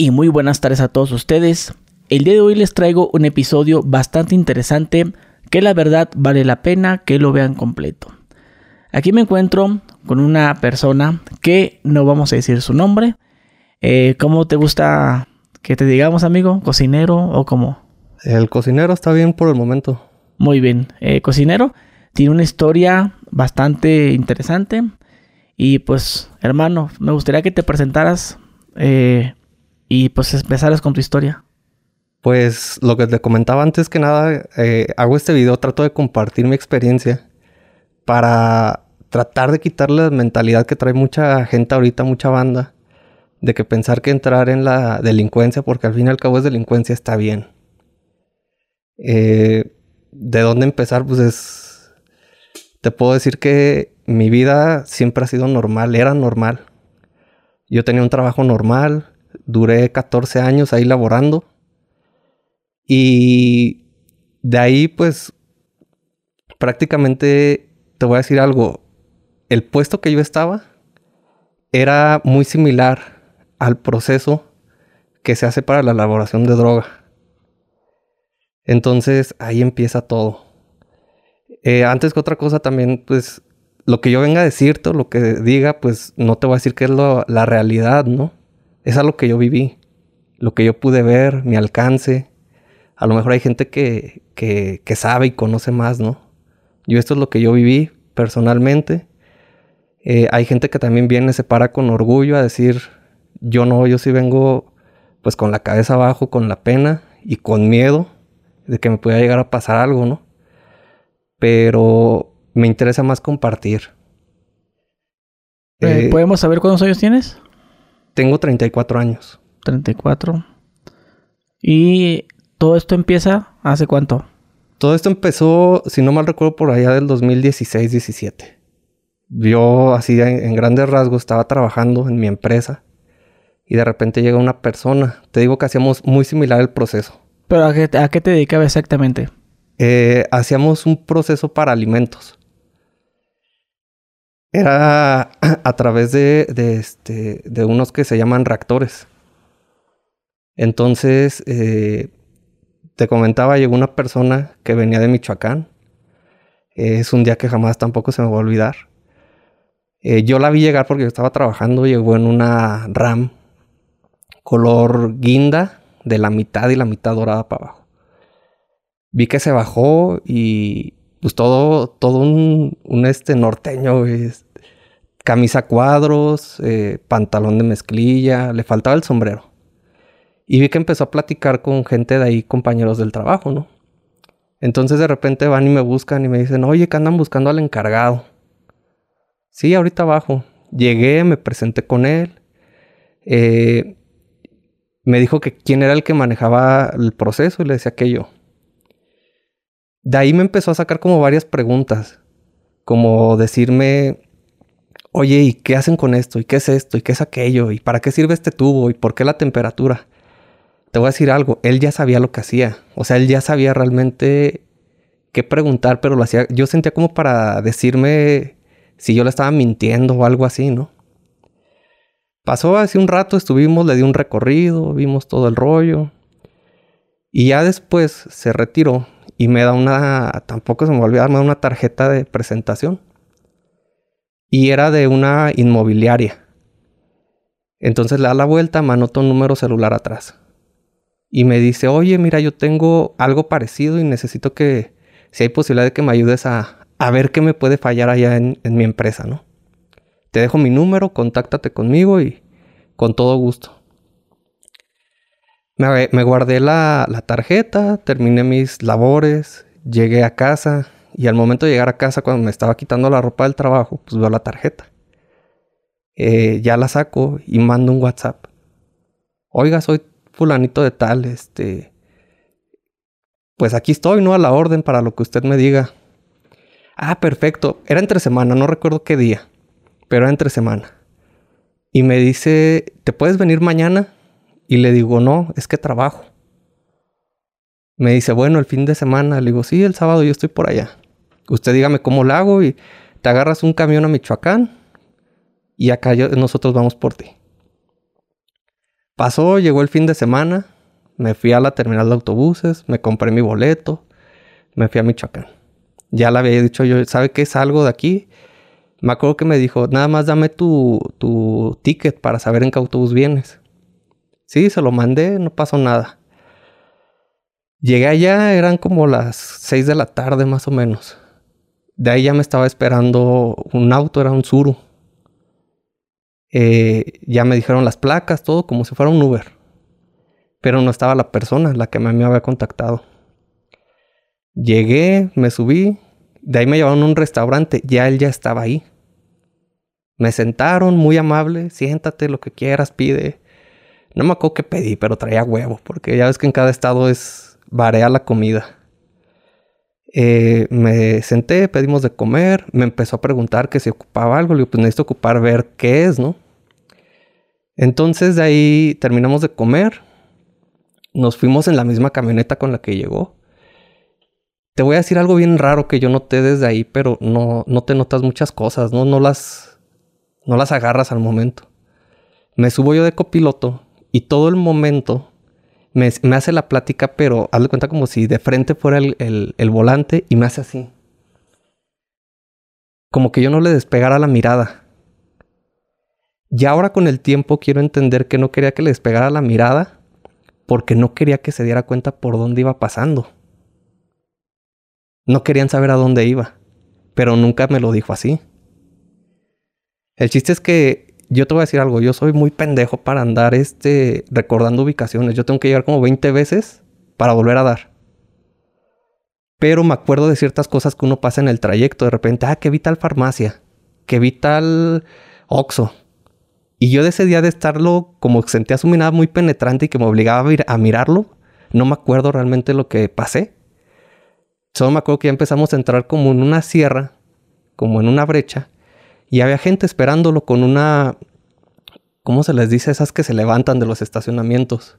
y muy buenas tardes a todos ustedes. El día de hoy les traigo un episodio bastante interesante que la verdad vale la pena que lo vean completo. Aquí me encuentro con una persona que no vamos a decir su nombre. Eh, ¿Cómo te gusta que te digamos, amigo? ¿Cocinero o cómo? El cocinero está bien por el momento. Muy bien. Eh, cocinero tiene una historia bastante interesante. Y pues, hermano, me gustaría que te presentaras eh, y pues empezaras con tu historia. Pues lo que te comentaba antes que nada, eh, hago este video, trato de compartir mi experiencia para tratar de quitarle la mentalidad que trae mucha gente ahorita, mucha banda, de que pensar que entrar en la delincuencia, porque al fin y al cabo es delincuencia, está bien. Eh, ¿De dónde empezar? Pues es... Te puedo decir que mi vida siempre ha sido normal, era normal. Yo tenía un trabajo normal, Duré 14 años ahí laborando. Y de ahí, pues, prácticamente, te voy a decir algo, el puesto que yo estaba era muy similar al proceso que se hace para la elaboración de droga. Entonces, ahí empieza todo. Eh, antes que otra cosa también, pues, lo que yo venga a decirte o lo que diga, pues, no te voy a decir que es la realidad, ¿no? Es algo que yo viví, lo que yo pude ver, mi alcance. A lo mejor hay gente que, que, que sabe y conoce más, ¿no? Yo esto es lo que yo viví personalmente. Eh, hay gente que también viene, se para con orgullo a decir, yo no, yo sí vengo pues con la cabeza abajo, con la pena y con miedo de que me pueda llegar a pasar algo, ¿no? Pero me interesa más compartir. Eh, ¿Podemos saber cuántos años tienes? Tengo 34 años. 34. ¿Y todo esto empieza hace cuánto? Todo esto empezó, si no mal recuerdo, por allá del 2016-17. Yo así en, grandes rasgos estaba trabajando en mi empresa y de repente llega una persona. Te digo que hacíamos muy similar el proceso. ¿Pero a qué, a qué te dedicaba exactamente? Eh, hacíamos un proceso para alimentos era a través de, este, de unos que se llaman reactores. Entonces, eh, te comentaba, llegó una persona que venía de Michoacán. es un día que jamás tampoco se me va a olvidar. Eh, yo la vi llegar porque yo estaba trabajando, llegó en una RAM color guinda de la mitad y la mitad dorada para abajo. Vi que se bajó y pues todo, todo un, un este norteño, camisa cuadros, eh, pantalón de mezclilla, le faltaba el sombrero. Y vi que empezó a platicar con gente de ahí, compañeros del trabajo, ¿no? Entonces de repente van y me buscan y me dicen, oye, que andan buscando al encargado. Sí, ahorita abajo. Llegué, me presenté con él. Eh, me dijo que quién era el que manejaba el proceso y le decía que yo. De ahí me empezó a sacar como varias preguntas, como decirme, oye, ¿y qué hacen con esto? ¿Y qué es esto? ¿Y qué es aquello? ¿Y para qué sirve este tubo? ¿Y por qué la temperatura? Te voy a decir algo, él ya sabía lo que hacía, o sea, él ya sabía realmente qué preguntar, pero lo hacía, yo sentía como para decirme si yo le estaba mintiendo o algo así, ¿no? Pasó hace un rato, estuvimos, le di un recorrido, vimos todo el rollo. Y ya después se retiró y me da una, tampoco se me olvidó, me da una tarjeta de presentación. Y era de una inmobiliaria. Entonces le da la vuelta, me anota un número celular atrás. Y me dice, oye, mira, yo tengo algo parecido y necesito que, si hay posibilidad de que me ayudes a, a ver qué me puede fallar allá en, en mi empresa, ¿no? Te dejo mi número, contáctate conmigo y con todo gusto. Me, guardé la, tarjeta, terminé mis labores, llegué a casa y al momento de llegar a casa, cuando me estaba quitando la ropa del trabajo, pues veo la tarjeta. Eh, ya la saco y mando un WhatsApp. Oiga, soy fulanito de tal, este... Pues aquí estoy, ¿no? A la orden para lo que usted me diga. Ah, perfecto. Era entre semana, no recuerdo qué día, pero era entre semana. Y me dice, ¿te puedes venir mañana? Y le digo, no, es que trabajo. Me dice, bueno, el fin de semana. Le digo, sí, el sábado yo estoy por allá. Usted dígame cómo lo hago y te agarras un camión a Michoacán y acá nosotros vamos por ti. Pasó, llegó el fin de semana, me fui a la terminal de autobuses, me compré mi boleto, me fui a Michoacán. Ya le había dicho yo, ¿sabe qué? Salgo de aquí. Me acuerdo que me dijo, nada más dame tu, tu ticket para saber en qué autobús vienes. Sí, se lo mandé, no pasó nada. Llegué allá, eran como las 6 de la tarde más o menos. De ahí ya me estaba esperando un auto, era un Zuru. Eh, ya me dijeron las placas, todo como si fuera un Uber. Pero no estaba la persona, la que me había contactado. Llegué, me subí, de ahí me llevaron a un restaurante, ya él ya estaba ahí. Me sentaron, muy amable, siéntate, lo que quieras, pide. No me acuerdo qué pedí, pero traía huevo, porque ya ves que en cada estado es varía la comida. Eh, me senté, pedimos de comer, me empezó a preguntar que si ocupaba algo, le digo, pues necesito ocupar ver qué es, ¿no? Entonces de ahí terminamos de comer, nos fuimos en la misma camioneta con la que llegó. Te voy a decir algo bien raro que yo noté desde ahí, pero no, no te notas muchas cosas, ¿no? No las, no las agarras al momento. Me subo yo de copiloto y todo el momento me, hace la plática, pero hazle cuenta como si de frente fuera el, el, volante y me hace así. Como que yo no le despegara la mirada. Y ahora con el tiempo quiero entender que no quería que le despegara la mirada porque no quería que se diera cuenta por dónde iba pasando. No querían saber a dónde iba, pero nunca me lo dijo así. El chiste es que yo te voy a decir algo, yo soy muy pendejo para andar este, recordando ubicaciones. Yo tengo que llegar como 20 veces para volver a dar. Pero me acuerdo de ciertas cosas que uno pasa en el trayecto. De repente, ah, que vi tal farmacia, que vi tal Oxo. Y yo de ese día de estarlo, como sentía su mirada muy penetrante y que me obligaba a, a mirarlo, no me acuerdo realmente lo que pasé. Solo me acuerdo que ya empezamos a entrar como en una sierra, como en una brecha y había gente esperándolo con una, ¿cómo se les dice? Esas que se levantan de los estacionamientos.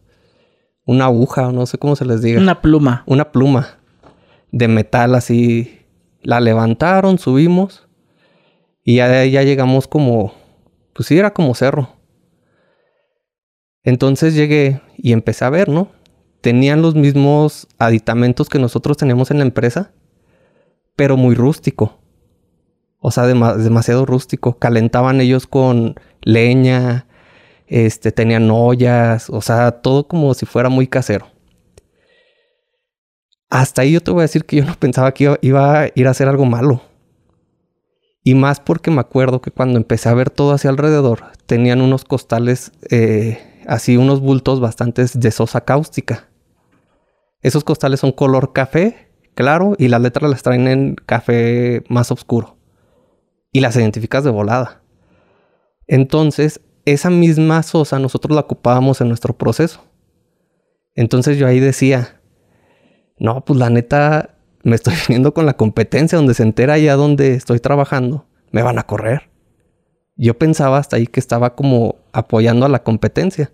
Una aguja, no sé cómo se les diga. Una pluma. Una pluma de metal así. La levantaron, subimos y ya, ya llegamos como, pues sí, era como cerro. Entonces llegué y empecé a ver, ¿no? Tenían los mismos aditamentos que nosotros teníamos en la empresa, pero muy rústico. O sea, demasiado rústico. Calentaban ellos con leña, este, tenían ollas, o sea, todo como si fuera muy casero. Hasta ahí yo te voy a decir que yo no pensaba que iba, a ir a hacer algo malo. Y más porque me acuerdo que cuando empecé a ver todo hacia alrededor, tenían unos costales, eh, así unos bultos bastante de sosa cáustica. Esos costales son color café, claro, y las letras las traen en café más oscuro y las identificas de volada. Entonces, esa misma sosa nosotros la ocupábamos en nuestro proceso. Entonces yo ahí decía, no, pues la neta, me estoy viniendo con la competencia donde se entera ya donde estoy trabajando, me van a correr. Yo pensaba hasta ahí que estaba como apoyando a la competencia.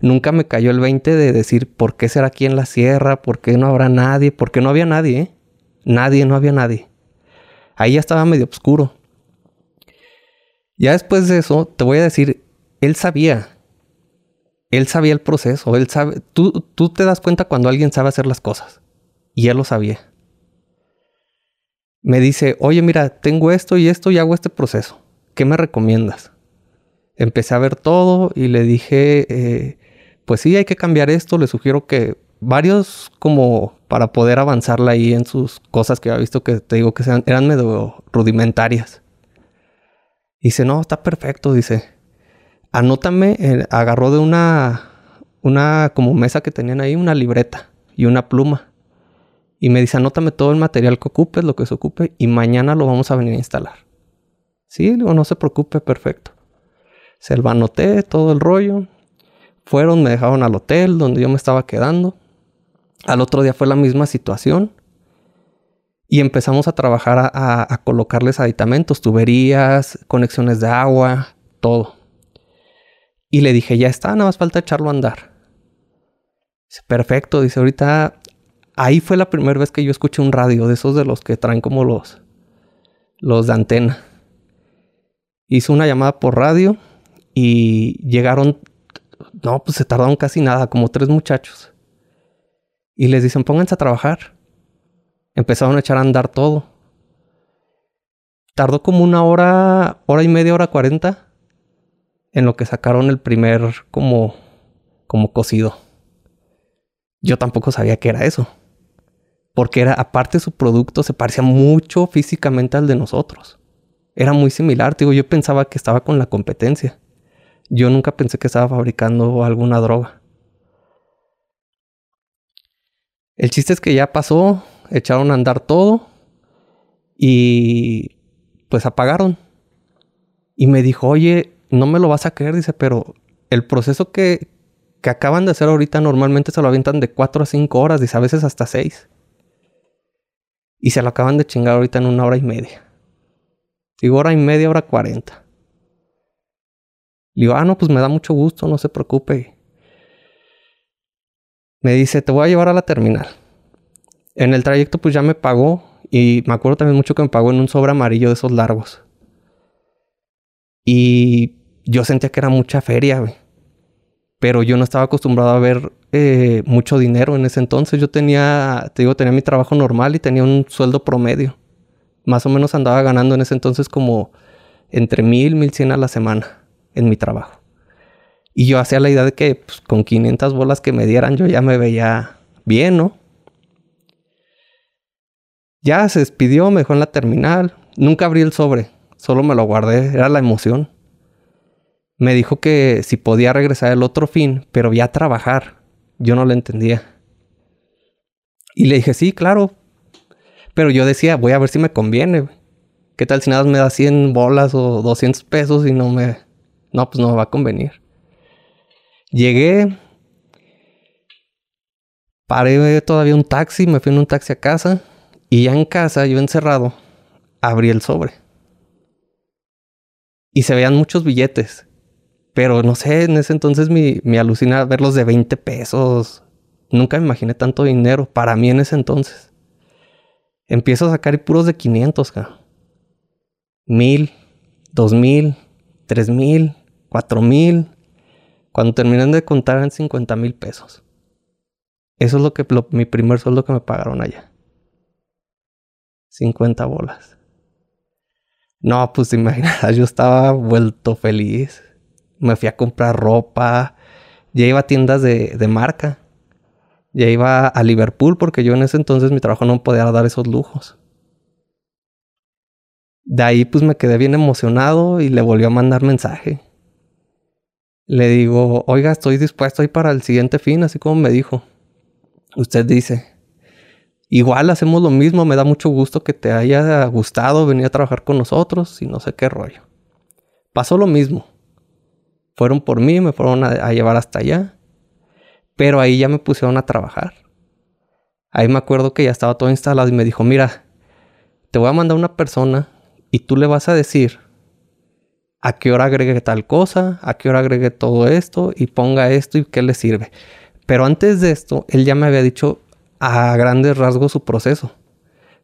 Nunca me cayó el 20 de decir, ¿por qué será aquí en la sierra? ¿Por qué no habrá nadie? ¿Por qué no había nadie? Eh? Nadie, no había nadie. Ahí ya estaba medio oscuro. Ya después de eso, te voy a decir, él sabía. Él sabía el proceso. Él sabe. Tú, tú te das cuenta cuando alguien sabe hacer las cosas. Y él lo sabía. Me dice, oye, mira, tengo esto y esto y hago este proceso. ¿Qué me recomiendas? Empecé a ver todo y le dije, eh, pues sí, hay que cambiar esto. Le sugiero que varios como para poder avanzarla ahí en sus cosas que había visto que te digo que sean, eran medio rudimentarias. Dice, no, está perfecto, dice. Anótame, eh, agarró de una, una como mesa que tenían ahí, una libreta y una pluma. Y me dice, anótame todo el material que ocupes, lo que se ocupe, y mañana lo vamos a venir a instalar. Sí, digo, no se preocupe, perfecto. Se lo anoté, todo el rollo. Fueron, me dejaron al hotel donde yo me estaba quedando. Al otro día fue la misma situación y empezamos a trabajar a, colocarles aditamentos, tuberías, conexiones de agua, todo. Y le dije, ya está, nada más falta echarlo a andar. Dice, perfecto, dice, ahorita ahí fue la primera vez que yo escuché un radio de esos de los que traen como los, los de antena. Hice una llamada por radio y llegaron No, pues se tardaron casi nada, como tres muchachos. Y les dicen, pónganse a trabajar. Empezaron a echar a andar todo. Tardó como una hora, hora y media, hora cuarenta, en lo que sacaron el primer como, como cocido. Yo tampoco sabía que era eso. Porque era, aparte su producto se parecía mucho físicamente al de nosotros. Era muy similar, digo, yo pensaba que estaba con la competencia. Yo nunca pensé que estaba fabricando alguna droga. El chiste es que ya pasó, echaron a andar todo y pues apagaron. Y me dijo, oye, no me lo vas a creer, dice, pero el proceso que, que acaban de hacer ahorita normalmente se lo avientan de 4 a 5 horas, dice, a veces hasta 6. Y se lo acaban de chingar ahorita en una hora y media. Digo, hora y media, hora 40. Le digo, ah, no, pues me da mucho gusto, no se preocupe. Me dice, te voy a llevar a la terminal. En el trayecto, pues ya me pagó. Y me acuerdo también mucho que me pagó en un sobre amarillo de esos largos. Y yo sentía que era mucha feria, güey. Pero yo no estaba acostumbrado a ver eh, mucho dinero en ese entonces. Yo tenía, te digo, tenía mi trabajo normal y tenía un sueldo promedio. Más o menos andaba ganando en ese entonces como entre mil, mil cien a la semana en mi trabajo. Y yo hacía la idea de que pues, con 500 bolas que me dieran yo ya me veía bien, ¿no? Ya se despidió, me dejó en la terminal. Nunca abrí el sobre, solo me lo guardé, era la emoción. Me dijo que si podía regresar el otro fin, pero ya trabajar. Yo no le entendía. Y le dije, sí, claro. Pero yo decía, voy a ver si me conviene. ¿Qué tal si nada me da 100 bolas o 200 pesos y no me, no, pues no me va a convenir. Llegué, paré todavía un taxi, me fui en un taxi a casa y ya en casa, yo encerrado, abrí el sobre. Y se veían muchos billetes. Pero no sé, en ese entonces me, me verlos de 20 pesos. Nunca me imaginé tanto dinero para mí en ese entonces. Empiezo a sacar puros de 500, acá. Mil, dos mil, tres mil, cuatro mil. Cuando terminan de contar eran 50 mil pesos. Eso es lo que mi primer sueldo que me pagaron allá. 50 bolas. No, pues imaginas, yo estaba vuelto feliz. Me fui a comprar ropa. Ya iba a tiendas de, de marca. Ya iba a Liverpool porque yo en ese entonces mi trabajo no podía dar esos lujos. De ahí pues me quedé bien emocionado y le volvió a mandar mensaje le digo, oiga, estoy dispuesto ahí para el siguiente fin, así como me dijo. Usted dice, igual hacemos lo mismo, me da mucho gusto que te haya gustado venir a trabajar con nosotros y no sé qué rollo. Pasó lo mismo. Fueron por mí, me fueron a, llevar hasta allá, pero ahí ya me pusieron a trabajar. Ahí me acuerdo que ya estaba todo instalado y me dijo, mira, te voy a mandar una persona y tú le vas a decir a qué hora agregue tal cosa, a qué hora agregue todo esto y ponga esto y qué le sirve. Pero antes de esto, él ya me había dicho a grandes rasgos su proceso.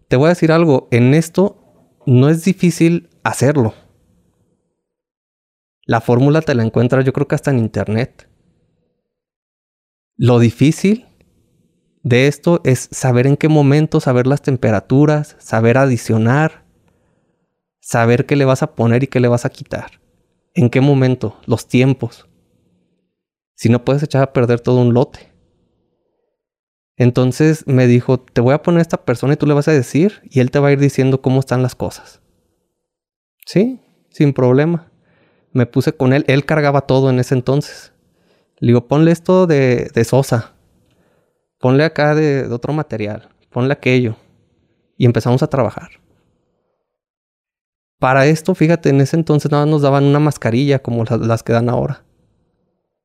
Te voy a decir algo, en esto no es difícil hacerlo. La fórmula te la encuentras yo creo que hasta en internet. Lo difícil de esto es saber en qué momento, saber las temperaturas, saber adicionar, saber qué le vas a poner y qué le vas a quitar. ¿En qué momento? Los tiempos. Si no puedes echar a perder todo un lote. Entonces me dijo, te voy a poner a esta persona y tú le vas a decir y él te va a ir diciendo cómo están las cosas. Sí, sin problema. Me puse con él, él cargaba todo en ese entonces. Le digo, ponle esto de, de Sosa, ponle acá de otro material, ponle aquello. Y empezamos a trabajar. Para esto, fíjate, en ese entonces nada nos daban una mascarilla como las, que dan ahora.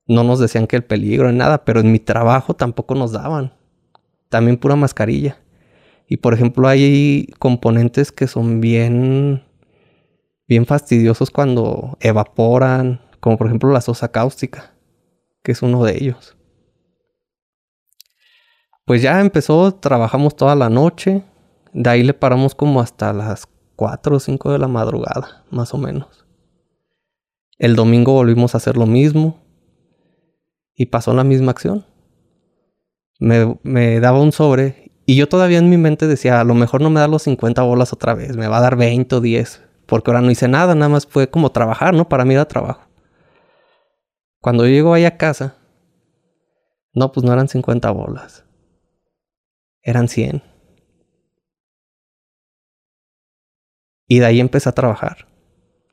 No nos decían que el peligro ni nada, pero en mi trabajo tampoco nos daban. También pura mascarilla. Y por ejemplo, hay componentes que son bien, bien fastidiosos cuando evaporan, como por ejemplo la sosa cáustica, que es uno de ellos. Pues ya empezó, trabajamos toda la noche, de ahí le paramos como hasta las 4 o 5 de la madrugada, más o menos. El domingo volvimos a hacer lo mismo. Y pasó la misma acción. Me, me, daba un sobre y yo todavía en mi mente decía, a lo mejor no me da los 50 bolas otra vez, me va a dar 20 o 10, porque ahora no hice nada, nada más fue como trabajar, ¿no? Para mí era trabajo. Cuando yo llego ahí a casa, no, pues no eran 50 bolas, eran 100. Y de ahí empecé a trabajar.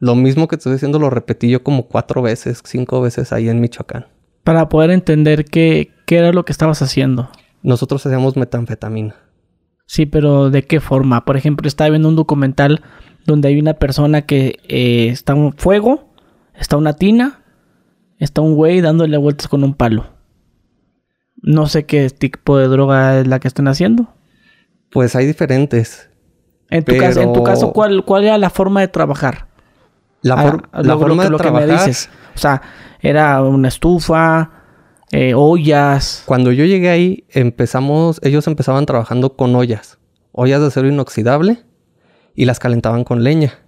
Lo mismo que estoy diciendo lo repetí yo como cuatro veces, cinco veces ahí en Michoacán. Para poder entender qué, qué era lo que estabas haciendo. Nosotros hacíamos metanfetamina. Sí, pero ¿de qué forma? Por ejemplo, estaba viendo un documental donde hay una persona que eh, está un fuego, está una tina, está un güey dándole vueltas con un palo. No sé qué tipo de droga es la que están haciendo. Pues hay diferentes. En tu, caso, en tu caso, ¿cuál, ¿cuál era la forma de trabajar? La, Ah, la lo- forma lo, de lo que me trabajar. dices. O sea, era una estufa, eh, ollas. Cuando yo llegué ahí, empezamos, ellos empezaban trabajando con ollas, ollas de acero inoxidable y las calentaban con leña.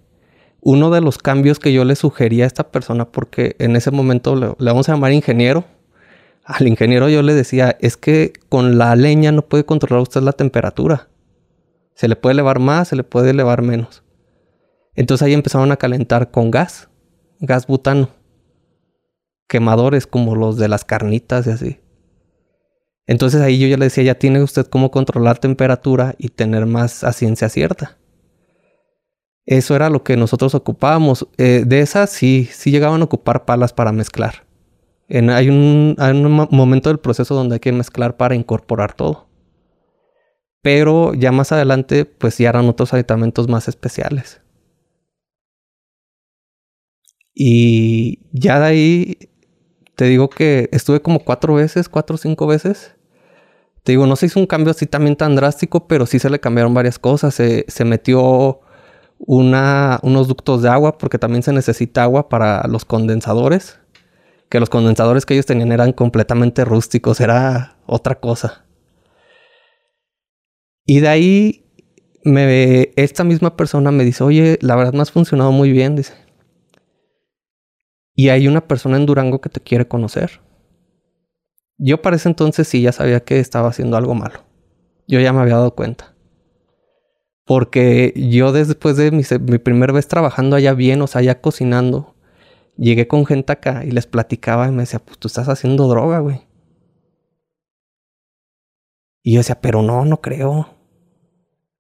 Uno de los cambios que yo le sugería a esta persona, porque en ese momento le, le vamos a llamar ingeniero, al ingeniero yo le decía, es que con la leña no puede controlar usted la temperatura. Se le puede elevar más, se le puede elevar menos. Entonces ahí empezaron a calentar con gas, gas butano. Quemadores como los de las carnitas y así. Entonces ahí yo ya le decía, ya tiene usted cómo controlar temperatura y tener más a ciencia cierta. Eso era lo que nosotros ocupábamos. Eh, de esas sí, sí llegaban a ocupar palas para mezclar. En- hay, un, hay un mo- momento del proceso donde hay que mezclar para incorporar todo. Pero ya más adelante, pues ya eran otros aditamentos más especiales. Y ya de ahí, te digo que estuve como cuatro veces, cuatro o cinco veces. Te digo, no se hizo un cambio así también tan drástico, pero sí se le cambiaron varias cosas. Se, se metió una, unos ductos de agua, porque también se necesita agua para los condensadores. Que los condensadores que ellos tenían eran completamente rústicos, era otra cosa. Y de ahí, me, esta misma persona me dice, oye, la verdad me has funcionado muy bien, dice. Y hay una persona en Durango que te quiere conocer. Yo para ese entonces sí ya sabía que estaba haciendo algo malo. Yo ya me había dado cuenta. Porque yo después de mi, mi primera vez trabajando allá bien, o sea, ya cocinando, llegué con gente acá y les platicaba y me decía, pues tú estás haciendo droga, güey. Y yo decía, pero no, no creo.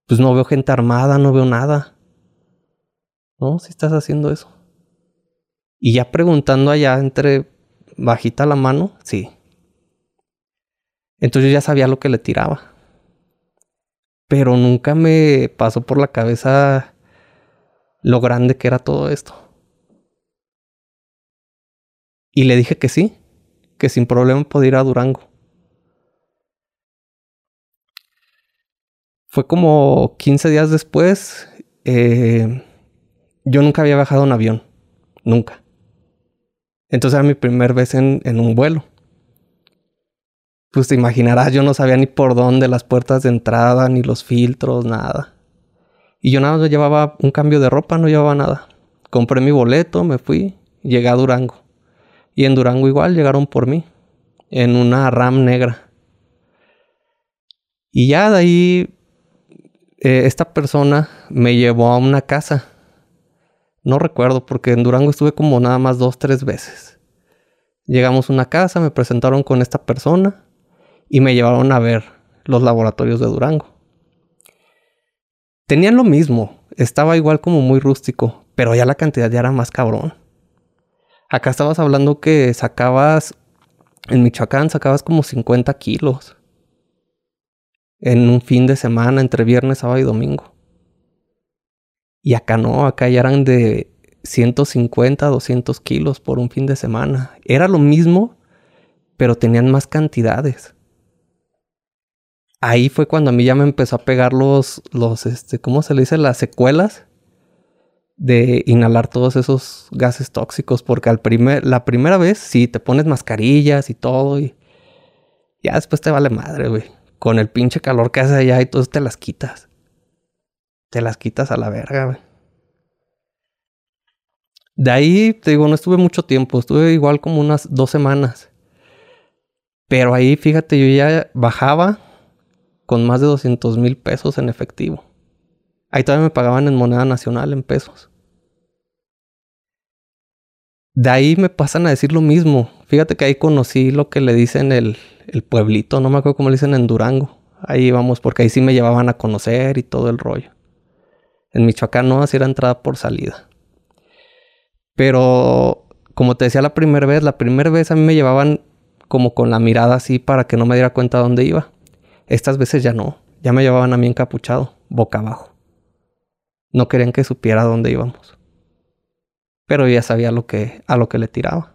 Pues no veo gente armada, no veo nada. No, si estás haciendo eso. Y ya preguntando allá entre bajita la mano, sí. Entonces yo ya sabía lo que le tiraba. Pero nunca me pasó por la cabeza lo grande que era todo esto. Y le dije que sí, que sin problema podía ir a Durango. Fue como 15 días después. eh, yo nunca había viajado en avión. Nunca. Entonces era mi primer vez en, en un vuelo. Pues te imaginarás, yo no sabía ni por dónde las puertas de entrada, ni los filtros, nada. Y yo nada más llevaba un cambio de ropa, no llevaba nada. Compré mi boleto, me fui, llegué a Durango. Y en Durango igual llegaron por mí, en una RAM negra. Y ya de ahí, eh, esta persona me llevó a una casa. No recuerdo porque en Durango estuve como nada más dos, tres veces. Llegamos a una casa, me presentaron con esta persona y me llevaron a ver los laboratorios de Durango. Tenían lo mismo, estaba igual como muy rústico, pero ya la cantidad ya era más cabrón. Acá estabas hablando que sacabas, en Michoacán sacabas como 50 kilos en un fin de semana entre viernes, sábado y domingo. Y acá no, acá ya eran de 150, 200 kilos por un fin de semana. Era lo mismo, pero tenían más cantidades. Ahí fue cuando a mí ya me empezó a pegar los, los, este, ¿cómo se le dice? Las secuelas de inhalar todos esos gases tóxicos. Porque al primer, la primera vez sí te pones mascarillas y todo y ya después te vale madre, güey. Con el pinche calor que hace allá y todo te las quitas. Te las quitas a la verga, güey. De ahí, te digo, no estuve mucho tiempo. Estuve igual como unas dos semanas. Pero ahí, fíjate, yo ya bajaba con más de 200 mil pesos en efectivo. Ahí todavía me pagaban en moneda nacional, en pesos. De ahí me pasan a decir lo mismo. Fíjate que ahí conocí lo que le dicen el, el pueblito, no me acuerdo cómo le dicen en Durango. Ahí íbamos, porque ahí sí me llevaban a conocer y todo el rollo. En Michoacán no, así era entrada por salida. Pero, como te decía la primera vez, la primera vez a mí me llevaban como con la mirada así para que no me diera cuenta dónde iba. Estas veces ya no, ya me llevaban a mí encapuchado, boca abajo. No querían que supiera dónde íbamos. Pero ya sabía lo que, a lo que le tiraba.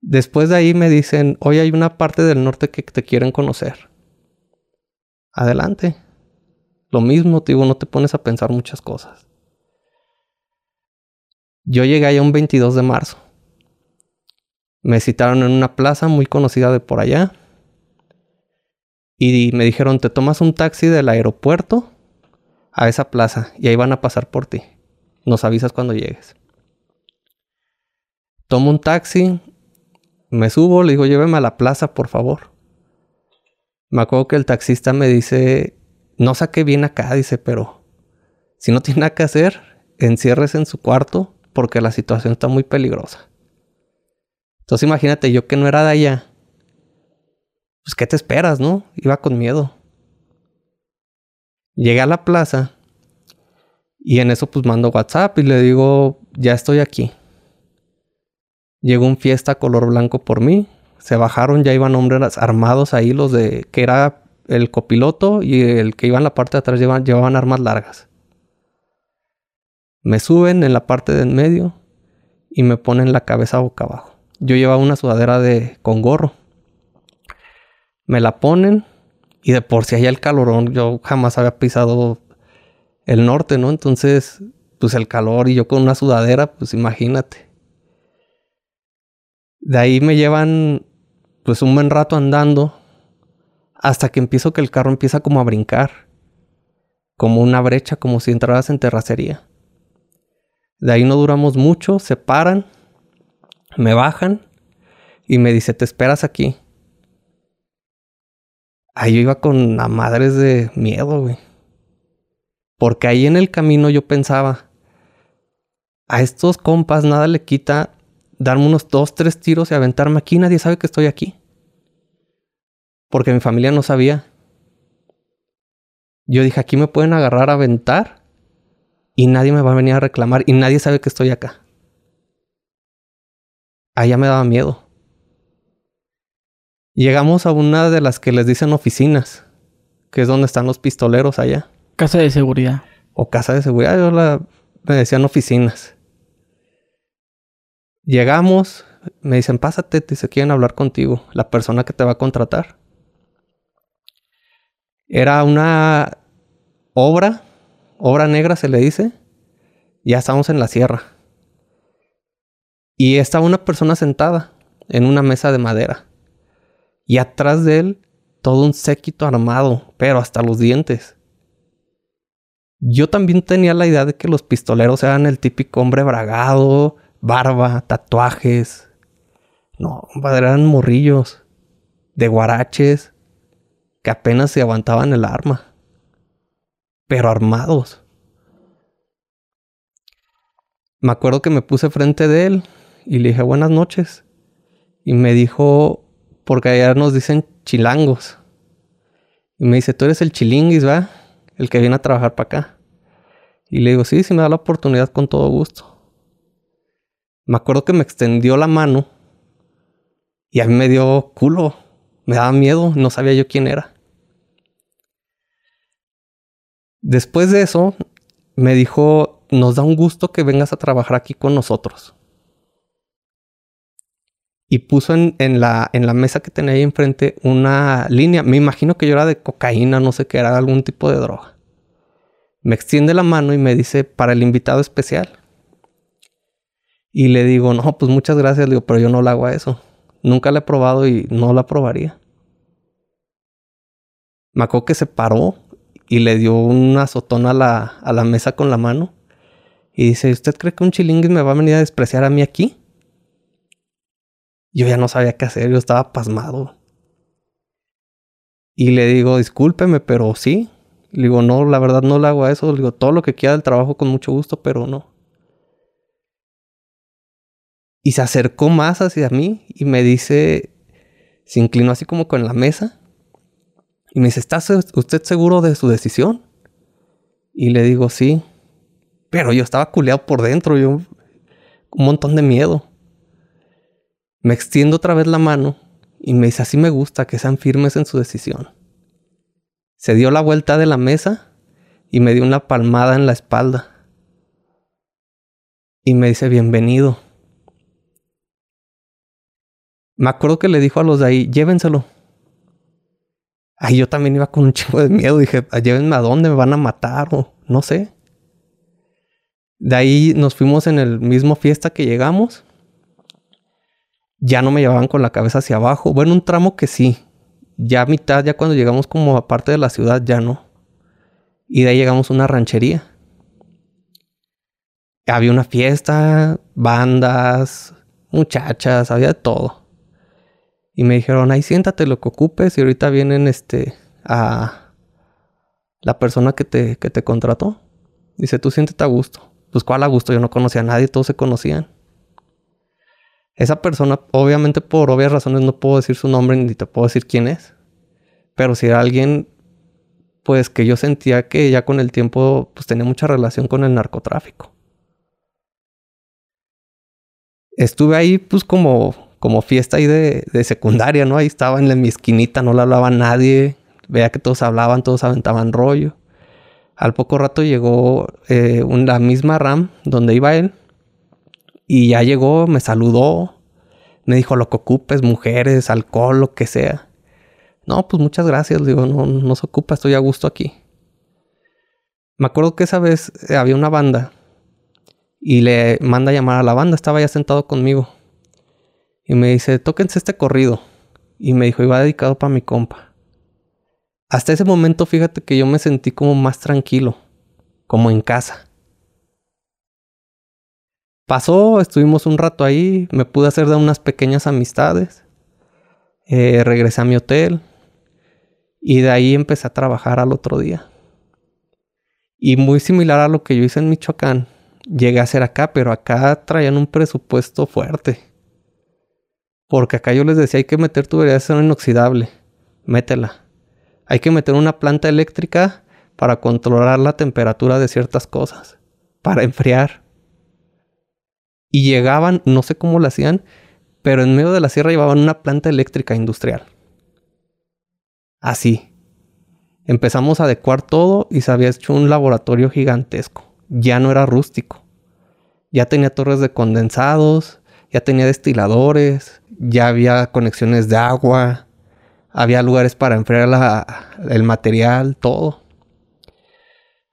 Después de ahí me dicen, hoy hay una parte del norte que te quieren conocer. Adelante. Lo mismo, digo, no te pones a pensar muchas cosas. Yo llegué allá un 22 de marzo. Me citaron en una plaza muy conocida de por allá. Y me dijeron, te tomas un taxi del aeropuerto a esa plaza y ahí van a pasar por ti. Nos avisas cuando llegues. Tomo un taxi, me subo, le digo, lléveme a la plaza, por favor. Me acuerdo que el taxista me dice, no saqué bien acá, dice, pero si no tiene nada que hacer, enciérrese en su cuarto porque la situación está muy peligrosa. Entonces imagínate, yo que no era de allá, pues ¿qué te esperas, no? Iba con miedo. Llegué a la plaza y en eso pues mando WhatsApp y le digo, ya estoy aquí. Llegó un fiesta color blanco por mí. Se bajaron, ya iban hombres armados ahí, los de que era el copiloto y el que iba en la parte de atrás llevaban, llevaban armas largas. Me suben en la parte de en medio y me ponen la cabeza boca abajo. Yo llevaba una sudadera de con gorro. Me la ponen y de por si hay el calorón, yo jamás había pisado el norte, ¿no? Entonces, pues el calor y yo con una sudadera, pues imagínate. De ahí me llevan pues un buen rato andando hasta que empiezo que el carro empieza como a brincar, como una brecha, como si entraras en terracería. De ahí no duramos mucho, se paran, me bajan y me dice, te esperas aquí. Ahí yo iba con la madres de miedo, güey. Porque ahí en el camino yo pensaba, a estos compas nada le quita darme unos dos, tres tiros y aventarme aquí. Nadie sabe que estoy aquí. Porque mi familia no sabía. Yo dije, aquí me pueden agarrar a aventar y nadie me va a venir a reclamar y nadie sabe que estoy acá. Allá me daba miedo. Llegamos a una de las que les dicen oficinas, que es donde están los pistoleros allá. Casa de seguridad. O casa de seguridad, yo la, me decían oficinas. Llegamos, me dicen, pásate, te quieren hablar contigo, la persona que te va a contratar. Era una obra obra negra se le dice, ya estamos en la sierra. Y estaba una persona sentada en una mesa de madera. Y atrás de él todo un séquito armado, pero hasta los dientes. Yo también tenía la idea de que los pistoleros eran el típico hombre bragado, barba, tatuajes. No, eran morrillos, de guaraches, que apenas se aguantaban el arma pero armados. Me acuerdo que me puse frente de él y le dije buenas noches. Y me dijo, porque allá nos dicen chilangos. Y me dice, tú eres el chilinguis, ¿va? El que viene a trabajar para acá. Y le digo, sí, si me da la oportunidad con todo gusto. Me acuerdo que me extendió la mano y a mí me dio culo. Me daba miedo, no sabía yo quién era. Después de eso, me dijo, nos da un gusto que vengas a trabajar aquí con nosotros. Y puso en, la, la mesa que tenía ahí enfrente una línea. Me imagino que yo era de cocaína, no sé qué, era algún tipo de droga. Me extiende la mano y me dice, para el invitado especial. Y le digo, no, pues muchas gracias, le digo, pero yo no lo hago a eso. Nunca la he probado y no la probaría. Me acuerdo que se paró y le dio un azotón a la, a la mesa con la mano. Y dice, ¿usted cree que un chilinguis me va a venir a despreciar a mí aquí? Yo ya no sabía qué hacer, yo estaba pasmado. Y le digo, discúlpeme, pero sí. Le digo, no, la verdad no le hago a eso. Le digo, todo lo que quiera del trabajo con mucho gusto, pero no. Y se acercó más hacia mí y me dice, se inclinó así como con la mesa. Y me dice, ¿está usted seguro de su decisión? Y le digo, sí. Pero yo estaba culeado por dentro, yo un montón de miedo. Me extiendo otra vez la mano y me dice, así me gusta, que sean firmes en su decisión. Se dio la vuelta de la mesa y me dio una palmada en la espalda. Y me dice, bienvenido. Me acuerdo que le dijo a los de ahí, llévenselo. Ay, yo también iba con un chingo de miedo. Dije, llévenme a dónde, me van a matar o no sé. De ahí nos fuimos en el mismo fiesta que llegamos ya no me llevaban con la cabeza hacia abajo. Bueno, un tramo que sí. Ya a mitad, ya cuando llegamos como a parte de la ciudad, ya no. Y de ahí llegamos a una ranchería. Había una fiesta, bandas, muchachas, había de todo. Y me dijeron, ahí siéntate lo que ocupes y ahorita vienen este a la persona que te, que te contrató. Dice, tú siéntete a gusto. Pues cuál a gusto, yo no conocía a nadie, todos se conocían. Esa persona, obviamente por obvias razones no puedo decir su nombre ni te puedo decir quién es. Pero si era alguien, pues que yo sentía que ya con el tiempo, pues tenía mucha relación con el narcotráfico. Estuve ahí, pues como, como fiesta ahí de, secundaria, ¿no? Ahí estaba en la, mi esquinita, no le hablaba a nadie. Veía que todos hablaban, todos aventaban rollo. Al poco rato llegó eh, la misma RAM donde iba él y ya llegó, me saludó, me dijo lo que ocupes, mujeres, alcohol, lo que sea. No, pues muchas gracias, digo, no, no se ocupa, estoy a gusto aquí. Me acuerdo que esa vez eh, había una banda y le manda a llamar a la banda, estaba ya sentado conmigo. Y me dice, tóquense este corrido. Y me dijo, iba dedicado para mi compa. Hasta ese momento, fíjate que yo me sentí como más tranquilo, como en casa. Pasó, estuvimos un rato ahí, me pude hacer de unas pequeñas amistades. Eh, regresé a mi hotel y de ahí empecé a trabajar al otro día. Y muy similar a lo que yo hice en Michoacán, llegué a hacer acá, pero acá traían un presupuesto fuerte. Porque acá yo les decía, hay que meter tubería de acero inoxidable, métela. Hay que meter una planta eléctrica para controlar la temperatura de ciertas cosas, para enfriar y llegaban, no sé cómo lo hacían, pero en medio de la sierra llevaban una planta eléctrica industrial. Así. Empezamos a adecuar todo y se había hecho un laboratorio gigantesco. Ya no era rústico. Ya tenía torres de condensados, ya tenía destiladores, ya había conexiones de agua, había lugares para enfriar el material, todo.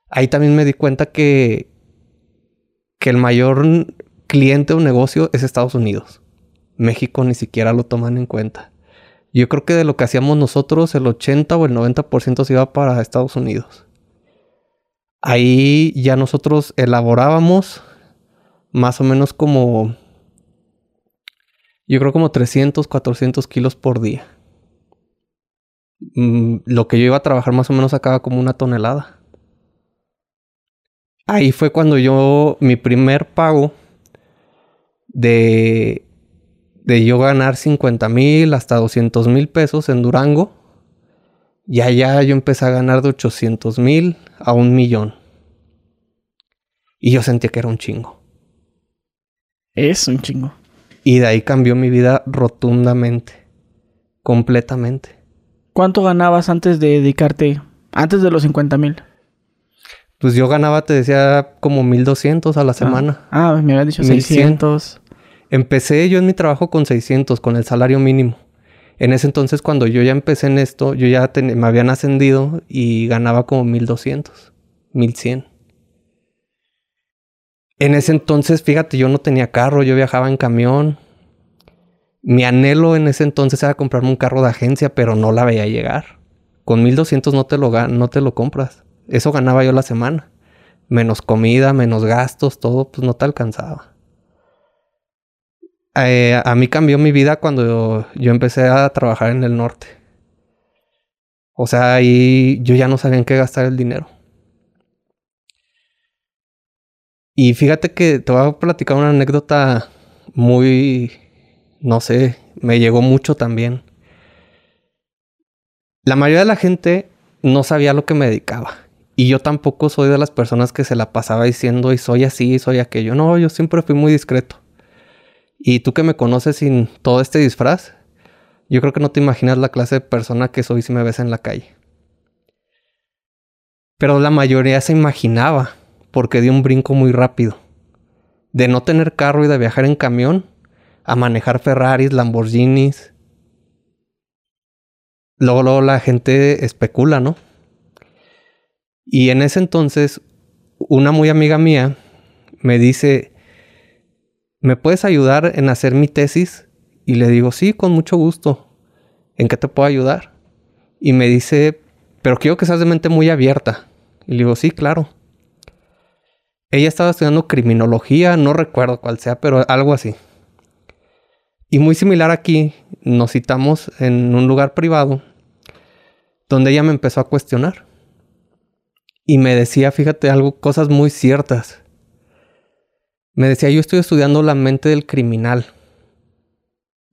Ahí también me di cuenta que, que el mayor cliente o negocio es Estados Unidos. México ni siquiera lo toman en cuenta. Yo creo que de lo que hacíamos nosotros, el 80 o el 90% se iba para Estados Unidos. Ahí ya nosotros elaborábamos más o menos como, yo creo como 300, 400 kilos por día. Mm, lo que yo iba a trabajar más o menos acaba como una tonelada. Ahí fue cuando yo, mi primer pago de, de yo ganar 50 mil hasta 200 mil pesos en Durango. Y allá yo empecé a ganar de 800 mil a un millón. Y yo sentía que era un chingo. Es un chingo. Y de ahí cambió mi vida rotundamente. Completamente. ¿Cuánto ganabas antes de dedicarte? Antes de los 50 mil. Pues yo ganaba, te decía, como 1200 a la ah. semana. Ah, me habías dicho 600. Empecé yo en mi trabajo con 600, con el salario mínimo. En ese entonces, cuando yo ya empecé en esto, yo ya me habían ascendido y ganaba como 1200, 1100. En ese entonces, fíjate, yo no tenía carro, yo viajaba en camión. Mi anhelo en ese entonces era comprarme un carro de agencia, pero no la veía llegar. Con 1200 no te lo, no te lo compras. Eso ganaba yo la semana. Menos comida, menos gastos, todo, pues no te alcanzaba. eh, a mí cambió mi vida cuando yo empecé a trabajar en el norte. O sea, ahí yo ya no sabía en qué gastar el dinero. Y fíjate que te voy a platicar una anécdota muy, no sé, me llegó mucho también. La mayoría de la gente no sabía lo que me dedicaba. Y yo tampoco soy de las personas que se la pasaba diciendo y soy así, soy aquello. No, yo siempre fui muy discreto. Y tú que me conoces sin todo este disfraz, yo creo que no te imaginas la clase de persona que soy si me ves en la calle. Pero la mayoría se imaginaba, porque di un brinco muy rápido. De no tener carro y de viajar en camión, a manejar Ferraris, Lamborghinis. Luego, luego la gente especula, ¿no? Y en ese entonces, una muy amiga mía me dice, ¿me puedes ayudar en hacer mi tesis? Y le digo, sí, con mucho gusto. ¿En qué te puedo ayudar? Y me dice, pero quiero que seas de mente muy abierta. Y le digo, sí, claro. Ella estaba estudiando criminología, no recuerdo cuál sea, pero algo así. Y muy similar aquí, nos citamos en un lugar privado donde ella me empezó a cuestionar. Y me decía, fíjate, algo, cosas muy ciertas. Me decía, yo estoy estudiando la mente del criminal.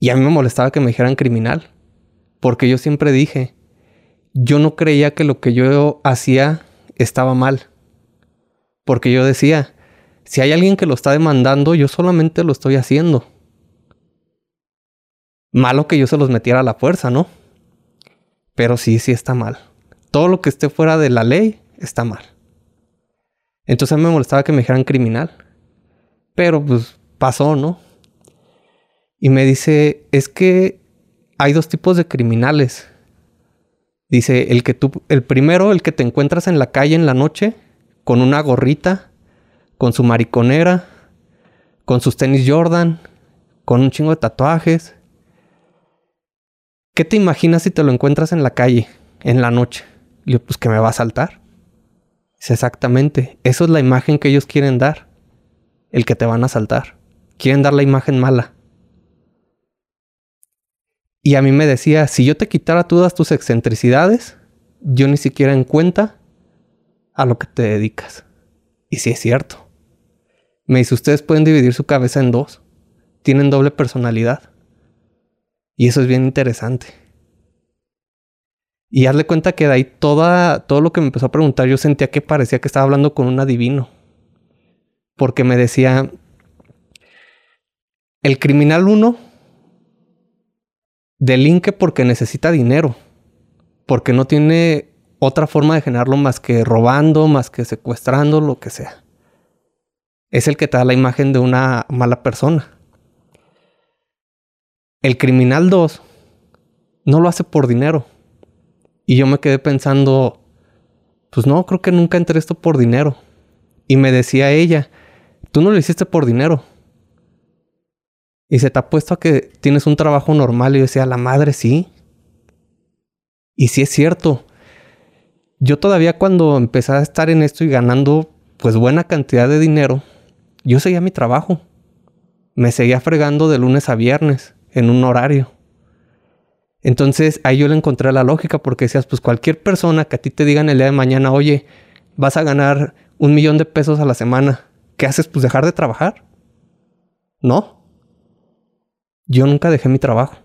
Y a mí me molestaba que me dijeran criminal. Porque yo siempre dije, yo no creía que lo que yo hacía estaba mal. Porque yo decía, si hay alguien que lo está demandando, yo solamente lo estoy haciendo. Malo que yo se los metiera a la fuerza, ¿no? Pero sí, sí está mal. Todo lo que esté fuera de la ley está mal. Entonces me molestaba que me dijeran criminal. Pero pues pasó, ¿no? Y me dice, es que hay dos tipos de criminales. Dice, el que tú, el primero, el que te encuentras en la calle en la noche, con una gorrita, con su mariconera, con sus tenis Jordan, con un chingo de tatuajes. ¿Qué te imaginas si te lo encuentras en la calle, en la noche? Yo, pues que me va a saltar exactamente. Eso es la imagen que ellos quieren dar. El que te van a asaltar. Quieren dar la imagen mala. Y a mí me decía, si yo te quitara todas tus excentricidades, yo ni siquiera en cuenta a lo que te dedicas. Y sí es cierto. Me dice, ustedes pueden dividir su cabeza en dos. Tienen doble personalidad. Y eso es bien interesante. Y hazle cuenta que de ahí toda, todo lo que me empezó a preguntar, yo sentía que parecía que estaba hablando con un adivino. Porque me decía, el criminal uno delinque porque necesita dinero, porque no tiene otra forma de generarlo más que robando, más que secuestrando, lo que sea. Es el que te da la imagen de una mala persona. El criminal 2 no lo hace por dinero y yo me quedé pensando, pues no, creo que nunca entré esto por dinero. Y me decía ella, tú no lo hiciste por dinero. Y se te ha puesto a que tienes un trabajo normal. Y yo decía, la madre sí. Y sí es cierto. Yo todavía cuando empecé a estar en esto y ganando pues buena cantidad de dinero, yo seguía mi trabajo. Me seguía fregando de lunes a viernes en un horario. Entonces ahí yo le encontré la lógica porque decías, pues cualquier persona que a ti te digan el día de mañana, oye, vas a ganar un millón de pesos a la semana, ¿qué haces? Pues dejar de trabajar. No. Yo nunca dejé mi trabajo.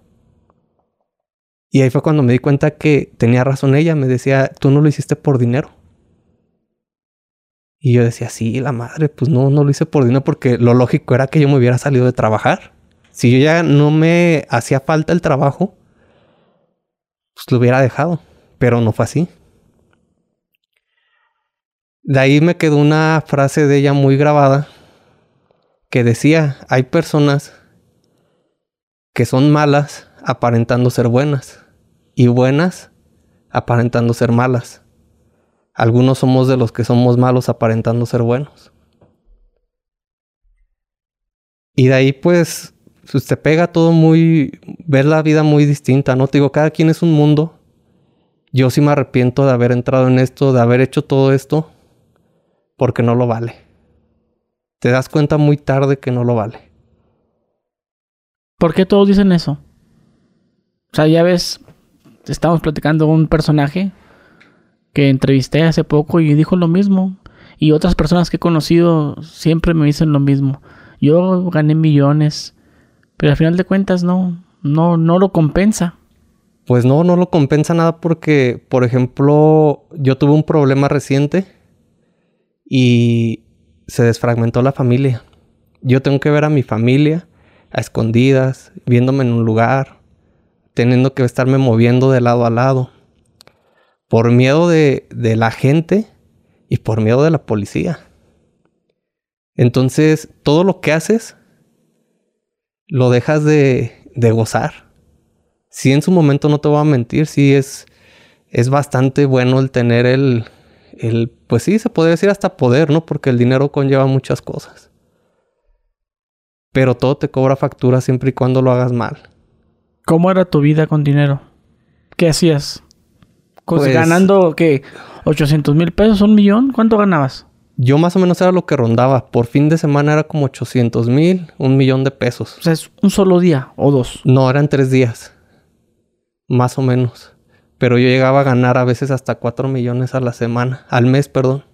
Y ahí fue cuando me di cuenta que tenía razón ella, me decía, tú no lo hiciste por dinero. Y yo decía, sí, la madre, pues no, no lo hice por dinero porque lo lógico era que yo me hubiera salido de trabajar. Si yo ya no me hacía falta el trabajo, pues lo hubiera dejado, pero no fue así. De ahí me quedó una frase de ella muy grabada que decía, hay personas que son malas aparentando ser buenas y buenas aparentando ser malas. Algunos somos de los que somos malos aparentando ser buenos. Y de ahí pues pues te pega todo muy, ver la vida muy distinta, ¿no? Te digo, cada quien es un mundo. Yo sí me arrepiento de haber entrado en esto, de haber hecho todo esto, porque no lo vale. Te das cuenta muy tarde que no lo vale. ¿Por qué todos dicen eso? O sea, ya ves, estamos platicando un personaje que entrevisté hace poco y dijo lo mismo. Y otras personas que he conocido siempre me dicen lo mismo. Yo gané millones, pero al final de cuentas no, no, no lo compensa. Pues no, no lo compensa nada porque, por ejemplo, yo tuve un problema reciente y se desfragmentó la familia. Yo tengo que ver a mi familia a escondidas, viéndome en un lugar, teniendo que estarme moviendo de lado a lado, por miedo de, de la gente y por miedo de la policía. Entonces, todo lo que haces, lo dejas de, de gozar. Si en su momento no te voy a mentir, sí es, es bastante bueno el tener el, el, pues sí, se podría decir hasta poder, ¿no? Porque el dinero conlleva muchas cosas. Pero todo te cobra factura siempre y cuando lo hagas mal. ¿Cómo era tu vida con dinero? ¿Qué hacías? Pues, ganando, ¿qué? ¿800 mil pesos? ¿Un millón? ¿Cuánto ganabas? Yo más o menos era lo que rondaba. Por fin de semana era como 800 mil, un millón de pesos. O sea, es un solo día o dos. No, eran tres días. Más o menos. Pero yo llegaba a ganar a veces hasta 4 millones a la semana, al mes, perdón.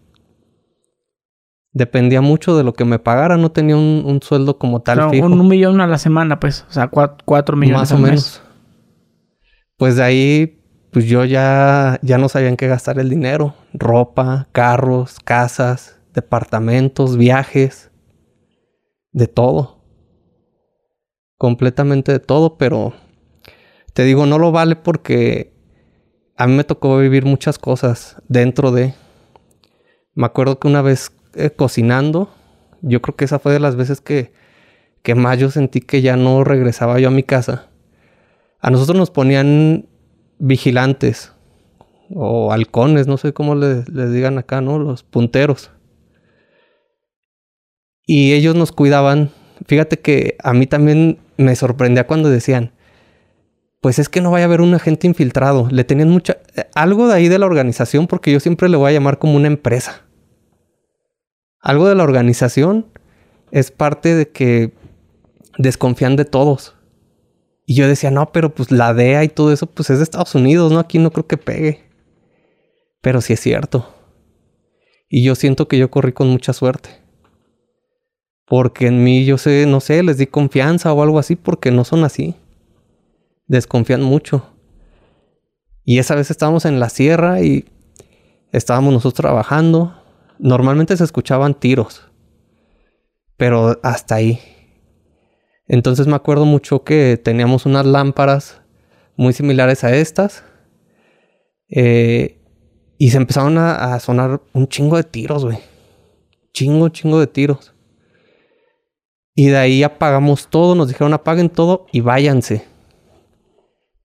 Dependía mucho de lo que me pagara, no tenía un, sueldo como tal fijo. Un, millón a la semana, pues, o sea, 4 millones Más o menos. Pues de ahí, pues yo ya, ya no sabía en qué gastar el dinero. Ropa, carros, casas, departamentos, viajes, de todo. Completamente de todo, pero te digo, no lo vale porque a mí me tocó vivir muchas cosas dentro de... Me acuerdo que una vez eh, cocinando, yo creo que esa fue de las veces que, que más yo sentí que ya no regresaba yo a mi casa. A nosotros nos ponían vigilantes o halcones, no sé cómo les, les digan acá, ¿no? Los punteros. Y ellos nos cuidaban. Fíjate que a mí también me sorprendía cuando decían, pues es que no vaya a haber un agente infiltrado. Le tenían mucha... Algo de ahí de la organización, porque yo siempre le voy a llamar como una empresa. Algo de la organización es parte de que desconfían de todos. Y yo decía, no, pero pues la DEA y todo eso, pues es de Estados Unidos, ¿no? Aquí no creo que pegue. Pero sí es cierto. Y yo siento que yo corrí con mucha suerte. Porque en mí, yo sé, no sé, les di confianza o algo así, porque no son así desconfían mucho. Y esa vez estábamos en la sierra y estábamos nosotros trabajando. Normalmente se escuchaban tiros, pero hasta ahí. Entonces me acuerdo mucho que teníamos unas lámparas muy similares a estas. Eh, y se empezaron a, sonar un chingo de tiros, güey. Chingo, chingo de tiros. Y de ahí apagamos todo, nos dijeron apaguen todo y váyanse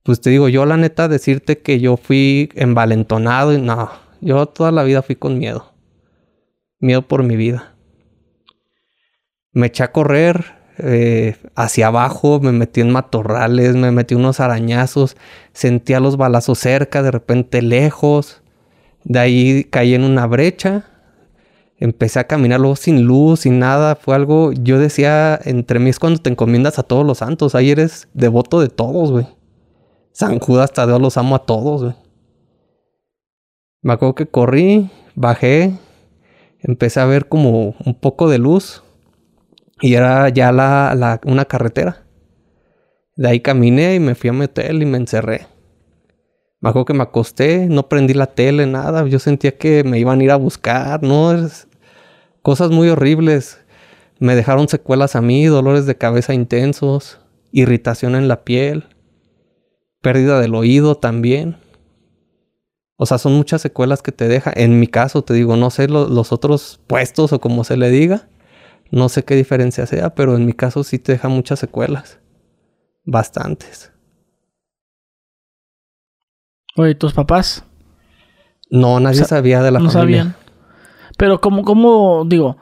pues te digo, yo la neta decirte que yo fui envalentonado y no, yo toda la vida fui con miedo. Miedo por mi vida. Me eché a correr eh, hacia abajo, me metí en matorrales, me metí unos arañazos, sentía los balazos cerca, de repente lejos. De ahí caí en una brecha, empecé a caminar luego sin luz, sin nada. Fue algo, yo decía, entre mí es cuando te encomiendas a todos los santos. Ahí eres devoto de todos, güey. San Judas Tadeo los amo a todos, güey. Me acuerdo que corrí, bajé, empecé a ver como un poco de luz y era ya la, una carretera. De ahí caminé y me fui a mi hotel y me encerré. Me que me acosté, no prendí la tele, nada. Yo sentía que me iban a ir a buscar, ¿no? Cosas muy horribles. Me dejaron secuelas a mí, dolores de cabeza intensos, irritación en la piel pérdida del oído también. O sea, son muchas secuelas que te deja. En mi caso, te digo, no sé los otros puestos o como se le diga. No sé qué diferencia sea, pero en mi caso sí te deja muchas secuelas. Bastantes. Oye, ¿tus papás? No, nadie sabía de la no familia. sabían. Pero como, como, digo,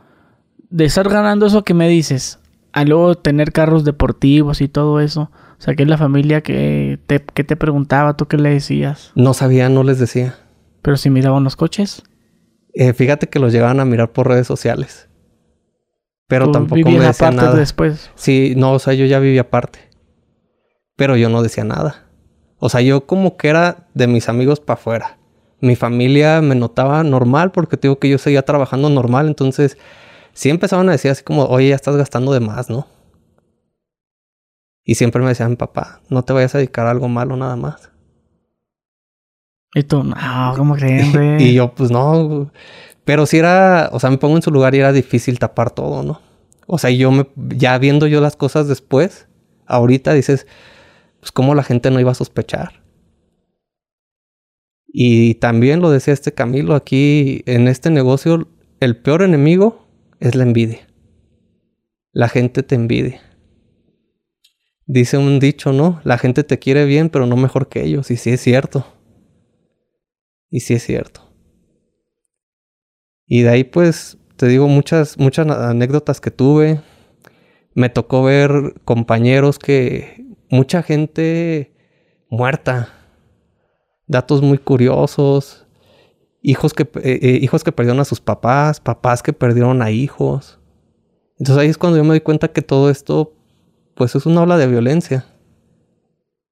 de estar ganando eso que me dices, a luego tener carros deportivos y todo eso, o sea, que es la familia que te, que te preguntaba, ¿tú qué le decías? No sabía, no les decía. ¿Pero si miraban los coches? Eh, fíjate que los llegaban a mirar por redes sociales. Pero tampoco me decían nada. después? Sí, no, o sea, yo ya vivía aparte. Pero yo no decía nada. O sea, yo como que era de mis amigos para afuera. Mi familia me notaba normal porque te digo que yo seguía trabajando normal. Entonces, sí empezaban a decir así como, oye, ya estás gastando de más, ¿no? Y siempre me decían, papá, no te vayas a dedicar a algo malo nada más. Y tú, no, ¿cómo creen, güey? y yo, pues no. Pero si era, o sea, me pongo en su lugar y era difícil tapar todo, ¿no? O sea, yo me, ya viendo yo las cosas después, ahorita dices, pues cómo la gente no iba a sospechar. Y también lo decía este Camilo, aquí en este negocio, el peor enemigo es la envidia. La gente te envidia. Dice un dicho, ¿no? La gente te quiere bien, pero no mejor que ellos. Y sí es cierto. Y sí es cierto. Y de ahí pues te digo muchas, muchas anécdotas que tuve. Me tocó ver compañeros que mucha gente muerta. Datos muy curiosos. Hijos que, eh, eh, hijos que perdieron a sus papás, papás que perdieron a hijos. Entonces ahí es cuando yo me doy cuenta que todo esto, pues es una ola de violencia.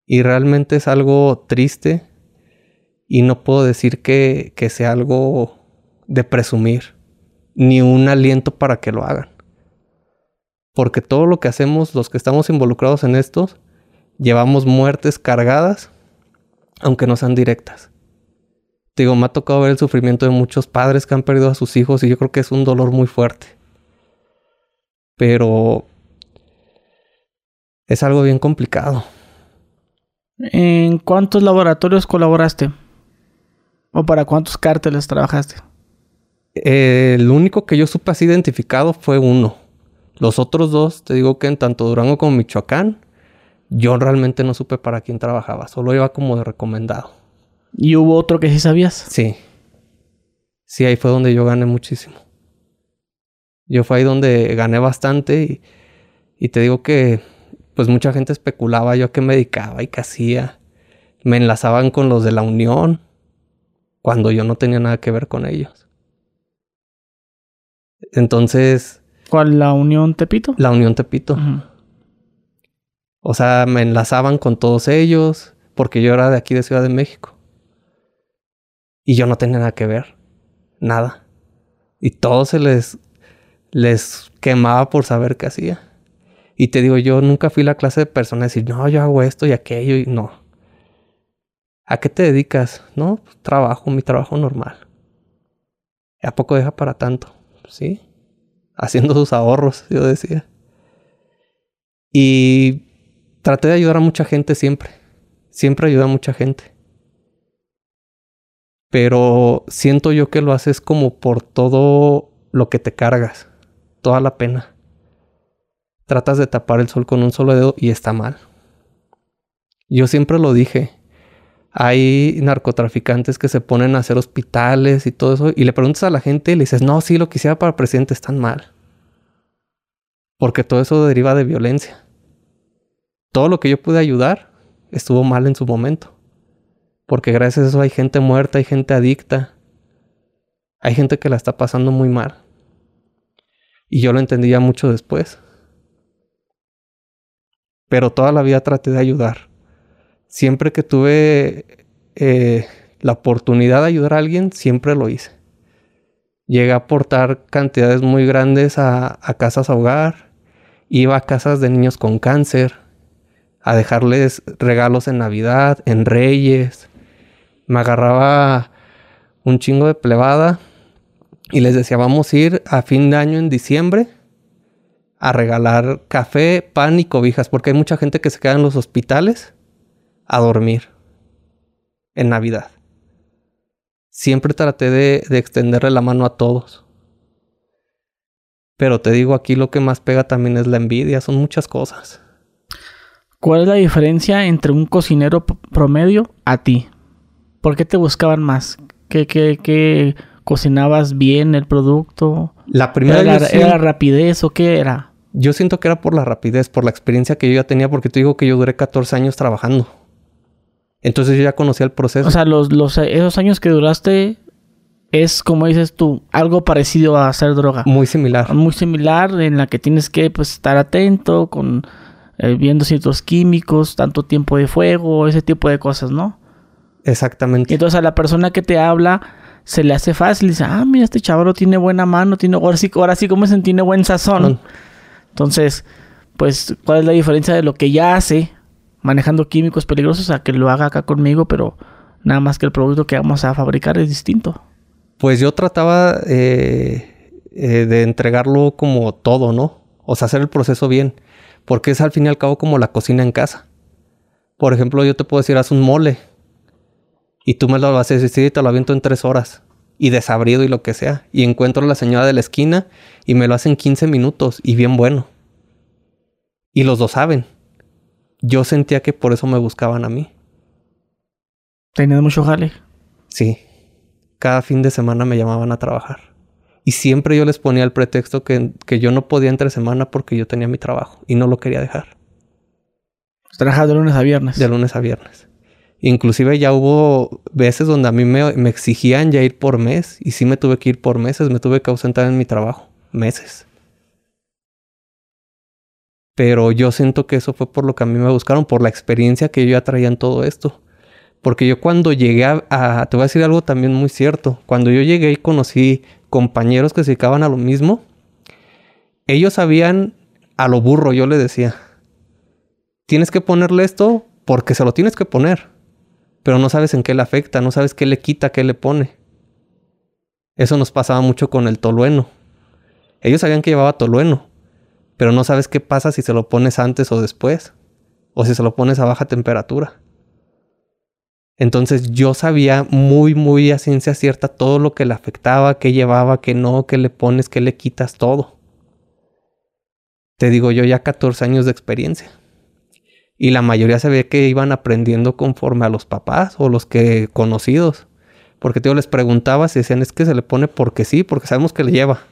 Y realmente es algo triste y no puedo decir que, que sea algo de presumir, ni un aliento para que lo hagan. Porque todo lo que hacemos, los que estamos involucrados en esto, llevamos muertes cargadas, aunque no sean directas. Digo, me ha tocado ver el sufrimiento de muchos padres que han perdido a sus hijos y yo creo que es un dolor muy fuerte. Pero es algo bien complicado. ¿En cuántos laboratorios colaboraste? ¿O para cuántos cárteles trabajaste? el único que yo supe así identificado fue uno. Los otros dos, te digo que en tanto Durango como Michoacán, yo realmente no supe para quién trabajaba, solo iba como de recomendado. ¿Y hubo otro que sí sabías? Sí. Sí, ahí fue donde yo gané muchísimo. Yo fue ahí donde gané bastante y, y te digo que pues mucha gente especulaba yo a qué me dedicaba y qué hacía. Me enlazaban con los de la Unión cuando yo no tenía nada que ver con ellos. Entonces... ¿Cuál? ¿La Unión Tepito? La Unión Tepito. O sea, me enlazaban con todos ellos porque yo era de aquí de Ciudad de México. Y yo no tenía nada que ver. Nada. Y todo se les, les quemaba por saber qué hacía. Y te digo, yo nunca fui la clase de persona de decir, no, yo hago esto y aquello y no. ¿A qué te dedicas? No, pues, trabajo, mi trabajo normal. ¿A poco deja para tanto? Sí. Haciendo sus ahorros, yo decía. Y traté de ayudar a mucha gente siempre. Siempre ayudé a mucha gente. Pero siento yo que lo haces como por todo lo que te cargas. Toda la pena. Tratas de tapar el sol con un solo dedo y está mal. Yo siempre lo dije. Hay narcotraficantes que se ponen a hacer hospitales y todo eso. Y le preguntas a la gente y le dices, no, sí, lo que hiciera para presidente está mal. Porque todo eso deriva de violencia todo lo que yo pude ayudar estuvo mal en su momento. Porque gracias a eso hay gente muerta, hay gente adicta, hay gente que la está pasando muy mal. Y yo lo entendí ya mucho después. Pero toda la vida traté de ayudar. Siempre que tuve eh, la oportunidad de ayudar a alguien, siempre lo hice. Llegué a aportar cantidades muy grandes a casas a hogar. Iba a casas de niños con cáncer a dejarles regalos en Navidad, en Reyes. Me agarraba un chingo de plebada y les decía, vamos a ir a fin de año en diciembre a regalar café, pan y cobijas, porque hay mucha gente que se queda en los hospitales a dormir en Navidad. Siempre traté de, de extenderle la mano a todos. Pero te digo, aquí lo que más pega también es la envidia, son muchas cosas. ¿Cuál es la diferencia entre un cocinero promedio a ti? ¿Por qué te buscaban más? ¿Qué, qué, cocinabas bien el producto? La primera ¿Era, la, ¿Era rapidez o qué era? Yo siento que era por la rapidez, por la experiencia que yo ya tenía, porque te digo que yo duré 14 años trabajando. Entonces yo ya conocía el proceso. O sea, los, los, esos años que duraste es, como dices tú, algo parecido a hacer droga. Muy similar. Muy similar, en la que tienes que pues, estar atento con eh, viendo ciertos químicos, tanto tiempo de fuego, ese tipo de cosas, ¿no? Exactamente. Y entonces a la persona que te habla se le hace fácil, dice, ah, mira, este chaval tiene buena mano, tiene, ahora sí, ahora sí como se tiene buen sazón. Entonces, pues, ¿cuál es la diferencia de lo que ya hace manejando químicos peligrosos a que lo haga acá conmigo, pero nada más que el producto que vamos a fabricar es distinto? Pues yo trataba eh, eh, de entregarlo como todo, ¿no? O sea, hacer el proceso bien, porque es al fin y al cabo como la cocina en casa. Por ejemplo, yo te puedo decir, haz un mole y tú me lo vas a decir y te lo aviento en tres horas. Y desabrido y lo que sea. Y encuentro a la señora de la esquina y me lo hacen 15 minutos y bien bueno. Y los dos saben. Yo sentía que por eso me buscaban a mí. ¿Tenías mucho jale? Sí. Cada fin de semana me llamaban a trabajar. Y siempre yo les ponía el pretexto que, que yo no podía entre semana porque yo tenía mi trabajo y no lo quería dejar. Trabajaba de lunes a viernes. De lunes a viernes. Inclusive ya hubo veces donde a mí me, exigían ya ir por mes y sí me tuve que ir por meses, me tuve que ausentar en mi trabajo, meses. Pero yo siento que eso fue por lo que a mí me buscaron, por la experiencia que yo ya traía en todo esto. Porque yo cuando llegué a, te voy a decir algo también muy cierto, cuando yo llegué y conocí compañeros que se dedicaban a lo mismo, ellos sabían a lo burro, yo le decía, tienes que ponerle esto porque se lo tienes que poner pero no sabes en qué le afecta, no sabes qué le quita, qué le pone. Eso nos pasaba mucho con el tolueno. Ellos sabían que llevaba tolueno, pero no sabes qué pasa si se lo pones antes o después, o si se lo pones a baja temperatura. Entonces yo sabía muy, muy a ciencia cierta todo lo que le afectaba, qué llevaba, qué no, qué le pones, qué le quitas, todo. Te digo yo ya 14 años de experiencia. Y la mayoría se ve que iban aprendiendo conforme a los papás o los que conocidos. Porque yo les preguntaba si decían es que se le pone porque sí, porque sabemos que le lleva.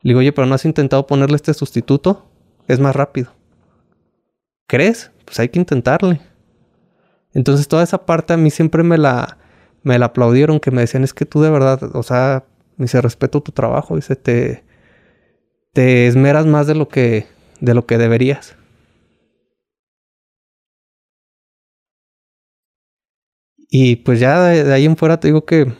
Le digo, oye, pero no has intentado ponerle este sustituto, es más rápido. ¿Crees? Pues hay que intentarle. Entonces toda esa parte a mí siempre me la, me la aplaudieron, que me decían es que tú de verdad, o sea, dice respeto tu trabajo, dice te, te esmeras más de lo que, de lo que deberías. Y pues ya de, ahí en fuera te digo que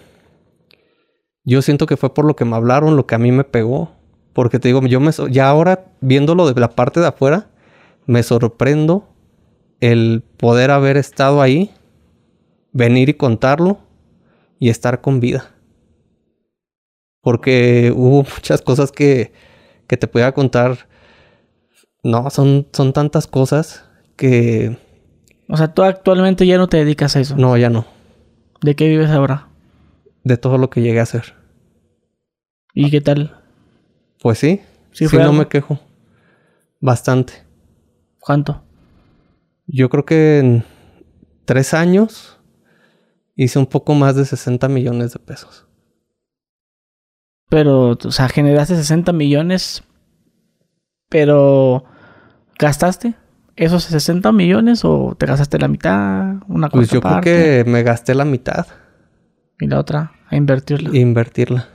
yo siento que fue por lo que me hablaron, lo que a mí me pegó. Porque te digo, yo me, ya ahora viéndolo de la parte de afuera, me sorprendo el poder haber estado ahí, venir y contarlo y estar con vida. Porque hubo muchas cosas que, que te podía contar. No, son, son tantas cosas que o sea, tú actualmente ya no te dedicas a eso. No, ya no. ¿De qué vives ahora? De todo lo que llegué a hacer. ¿Y qué tal? Pues sí. Sí, sí no me quejo. Bastante. ¿Cuánto? Yo creo que en tres años hice un poco más de 60 millones de pesos. Pero, o sea, generaste 60 millones, pero ¿gastaste? Esos 60 millones o te gastaste la mitad? Una pues yo creo que me gasté la mitad. Y la otra, a invertirla. Invertirla.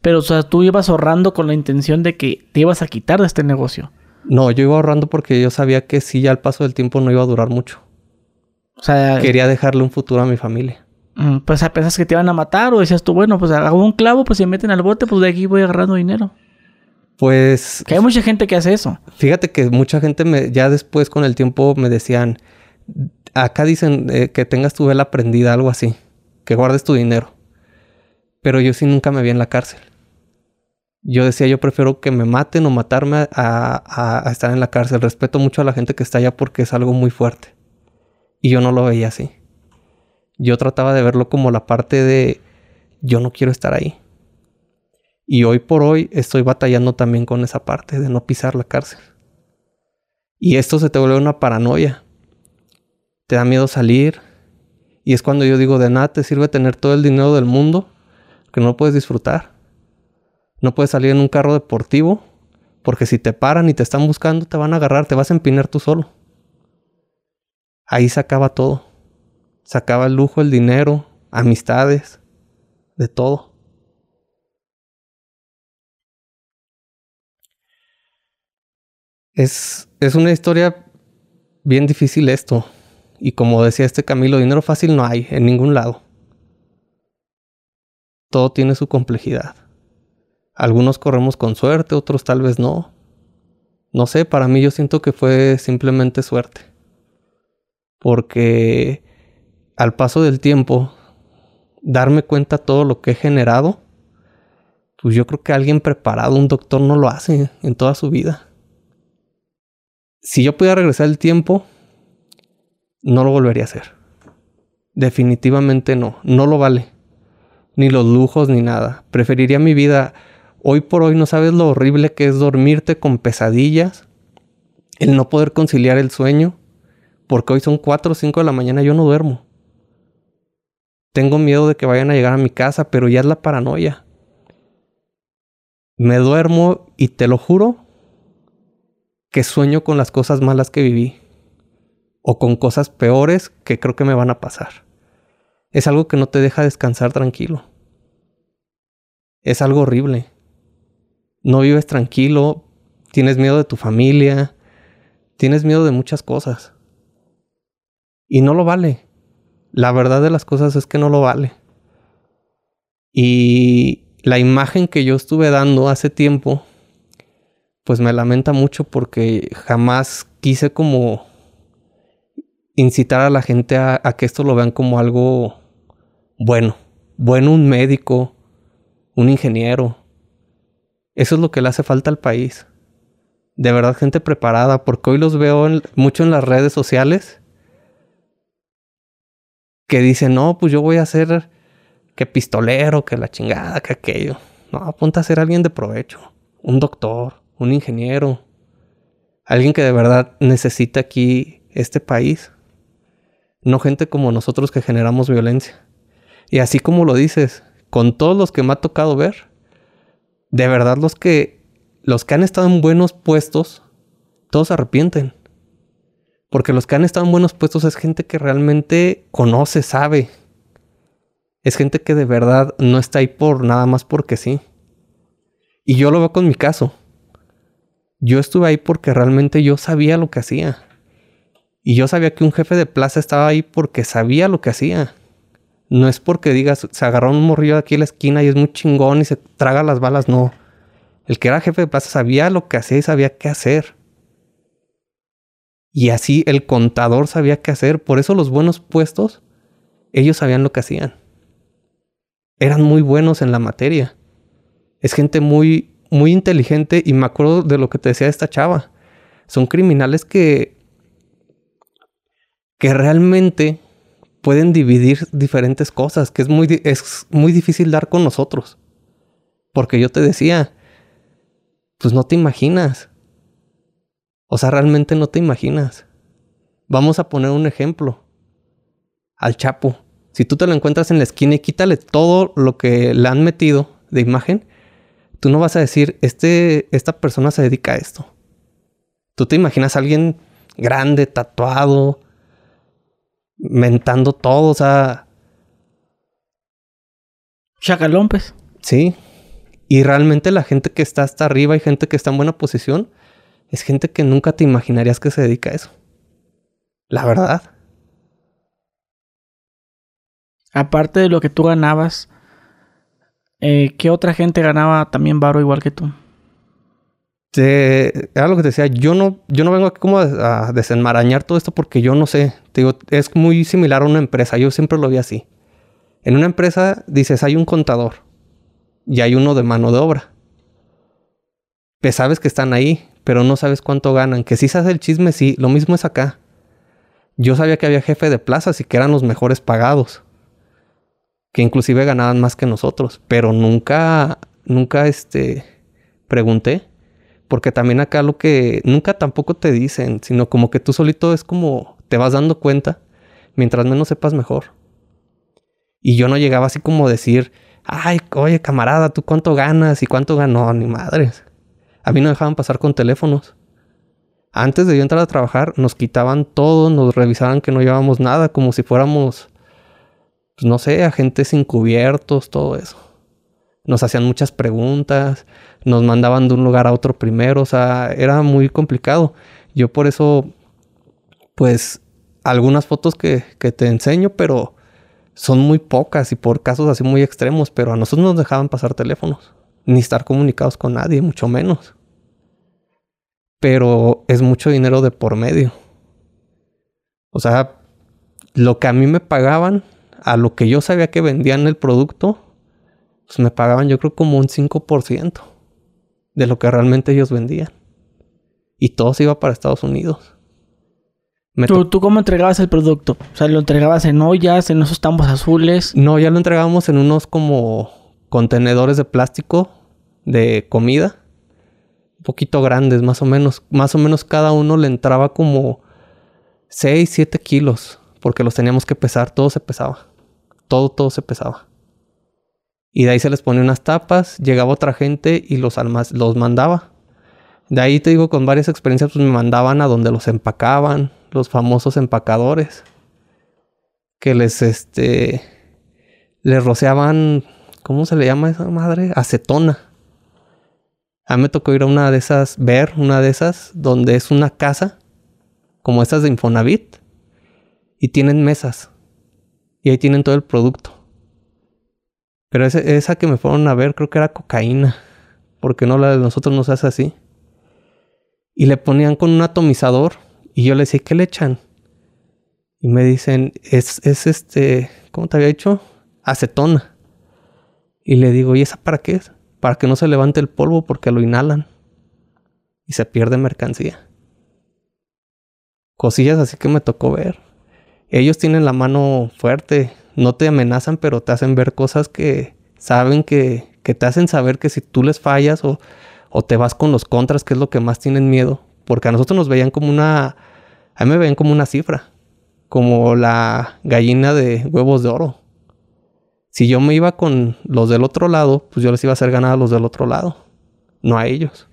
Pero, o sea, tú ibas ahorrando con la intención de que te ibas a quitar de este negocio. No, yo iba ahorrando porque yo sabía que si ya al paso del tiempo no iba a durar mucho. O sea... Quería dejarle un futuro a mi familia. Mm, pues, ¿pensas que te iban a matar o decías tú, bueno, pues hago un clavo, pues si me meten al bote, pues de aquí voy agarrando dinero? Pues... Que hay mucha gente que hace eso. Fíjate que mucha gente me, ya después con el tiempo me decían, acá dicen eh, que tengas tu vela prendida, algo así, que guardes tu dinero. Pero yo sí nunca me vi en la cárcel. Yo decía, yo prefiero que me maten o matarme a, a estar en la cárcel. Respeto mucho a la gente que está allá porque es algo muy fuerte. Y yo no lo veía así. Yo trataba de verlo como la parte de, yo no quiero estar ahí. Y hoy por hoy estoy batallando también con esa parte de no pisar la cárcel. Y esto se te vuelve una paranoia. Te da miedo salir. Y es cuando yo digo, de nada te sirve tener todo el dinero del mundo que no puedes disfrutar. No puedes salir en un carro deportivo porque si te paran y te están buscando te van a agarrar, te vas a empinar tú solo. Ahí se acaba todo. Se acaba el lujo, el dinero, amistades, de todo. Es, es una historia bien difícil esto. Y como decía este Camilo, dinero fácil no hay en ningún lado. Todo tiene su complejidad. Algunos corremos con suerte, otros tal vez no. No sé, para mí yo siento que fue simplemente suerte. Porque al paso del tiempo, darme cuenta todo lo que he generado, pues yo creo que alguien preparado, un doctor, no lo hace en toda su vida. Si yo pudiera regresar el tiempo, no lo volvería a hacer. Definitivamente no, no lo vale. Ni los lujos ni nada. Preferiría mi vida. Hoy por hoy no sabes lo horrible que es dormirte con pesadillas, el no poder conciliar el sueño, porque hoy son 4 o 5 de la mañana y yo no duermo. Tengo miedo de que vayan a llegar a mi casa, pero ya es la paranoia. Me duermo y te lo juro que sueño con las cosas malas que viví o con cosas peores que creo que me van a pasar. Es algo que no te deja descansar tranquilo. Es algo horrible. No vives tranquilo, tienes miedo de tu familia, tienes miedo de muchas cosas. Y no lo vale. La verdad de las cosas es que no lo vale. Y la imagen que yo estuve dando hace tiempo, pues me lamenta mucho porque jamás quise como incitar a la gente a, que esto lo vean como algo bueno. Bueno un médico, un ingeniero. Eso es lo que le hace falta al país. De verdad, gente preparada, porque hoy los veo mucho en las redes sociales que dicen, no, pues yo voy a ser que pistolero, que la chingada, que aquello. No, apunta a ser alguien de provecho, un doctor, un ingeniero, alguien que de verdad necesita aquí este país no gente como nosotros que generamos violencia. Y así como lo dices, con todos los que me ha tocado ver, de verdad los que los que han estado en buenos puestos, todos se arrepienten. Porque los que han estado en buenos puestos es gente que realmente conoce, sabe. Es gente que de verdad no está ahí por nada más porque sí. Y yo lo veo con mi caso. Yo estuve ahí porque realmente yo sabía lo que hacía. Y yo sabía que un jefe de plaza estaba ahí porque sabía lo que hacía. No es porque digas, se agarró un morrillo aquí en la esquina y es muy chingón y se traga las balas, no. El que era jefe de plaza sabía lo que hacía y sabía qué hacer. Y así el contador sabía qué hacer. Por eso los buenos puestos, ellos sabían lo que hacían. Eran muy buenos en la materia. Es gente muy, muy inteligente y me acuerdo de lo que te decía esta chava. Son criminales que que realmente pueden dividir diferentes cosas, que es muy, es muy difícil dar con nosotros. Porque yo te decía, pues no te imaginas. O sea, realmente no te imaginas. Vamos a poner un ejemplo. Al Chapo. Si tú te lo encuentras en la esquina y quítale todo lo que le han metido de imagen, tú no vas a decir, este, esta persona se dedica a esto. Tú te imaginas a alguien grande, tatuado, mentando todo, o sea. Chacalón, pues. Sí. Y realmente la gente que está hasta arriba y gente que está en buena posición es gente que nunca te imaginarías que se dedica a eso. La verdad. Aparte de lo que tú ganabas, eh, ¿qué otra gente ganaba también varo igual que tú? Era lo que te decía, yo no, yo no vengo aquí como a, desenmarañar todo esto porque yo no sé. Te digo, es muy similar a una empresa. Yo siempre lo vi así. En una empresa dices, hay un contador y hay uno de mano de obra. Pues sabes que están ahí, pero no sabes cuánto ganan. Que si se hace el chisme, sí. Lo mismo es acá. Yo sabía que había jefe de plazas y que eran los mejores pagados. Que inclusive ganaban más que nosotros. Pero nunca, nunca, este, pregunté. Porque también acá lo que nunca tampoco te dicen, sino como que tú solito es como te vas dando cuenta, mientras menos sepas mejor. Y yo no llegaba así como decir, ay, oye camarada, ¿tú cuánto ganas y cuánto ganó? Ni madres. A mí no dejaban pasar con teléfonos. Antes de yo entrar a trabajar, nos quitaban todo, nos revisaban que no llevábamos nada, como si fuéramos, pues no sé, agentes encubiertos, todo eso. nos hacían muchas preguntas, nos mandaban de un lugar a otro primero, o sea, era muy complicado. Yo por eso, pues, algunas fotos que, que te enseño, pero son muy pocas y por casos así muy extremos, pero a nosotros nos dejaban pasar teléfonos, ni estar comunicados con nadie, mucho menos. Pero es mucho dinero de por medio. O sea, lo que a mí me pagaban, a lo que yo sabía que vendían el producto, pues me pagaban yo creo como un 5% de lo que realmente ellos vendían. Y todo se iba para Estados Unidos. ¿Tú, ¿Tú, cómo entregabas el producto? O sea, ¿lo entregabas en ollas, en esos tambos azules? No, ya lo entregábamos en unos como contenedores de plástico de comida. Un poquito grandes, más o menos. Más o menos cada uno le entraba como 6, 7 kilos. Porque los teníamos que pesar. Todo se pesaba. Todo, todo se pesaba. Y de ahí se les ponía unas tapas. Llegaba otra gente y los, los mandaba. De ahí te digo, con varias experiencias, pues me mandaban a donde los empacaban los famosos empacadores que les este les rociaban ¿cómo se le llama esa madre? acetona. A mí me tocó ir a una de esas, ver una de esas donde es una casa como estas de Infonavit y tienen mesas y ahí tienen todo el producto. Pero esa que me fueron a ver creo que era cocaína, porque no la de nosotros no se hace así. Y le ponían con un atomizador y yo le decía, ¿qué le echan? Y me dicen, es, es este, ¿cómo te había dicho? Acetona. Y le digo, ¿y esa para qué es? Para que no se levante el polvo porque lo inhalan. Y se pierde mercancía. Cosillas así que me tocó ver. Ellos tienen la mano fuerte. No te amenazan, pero te hacen ver cosas que saben que, que te hacen saber que si tú les fallas o, o te vas con los contras, que es lo que más tienen miedo. Porque a nosotros nos veían como una a mí me ven como una cifra, como la gallina de huevos de oro. Si yo me iba con los del otro lado, pues yo les iba a hacer ganar a los del otro lado, no a ellos.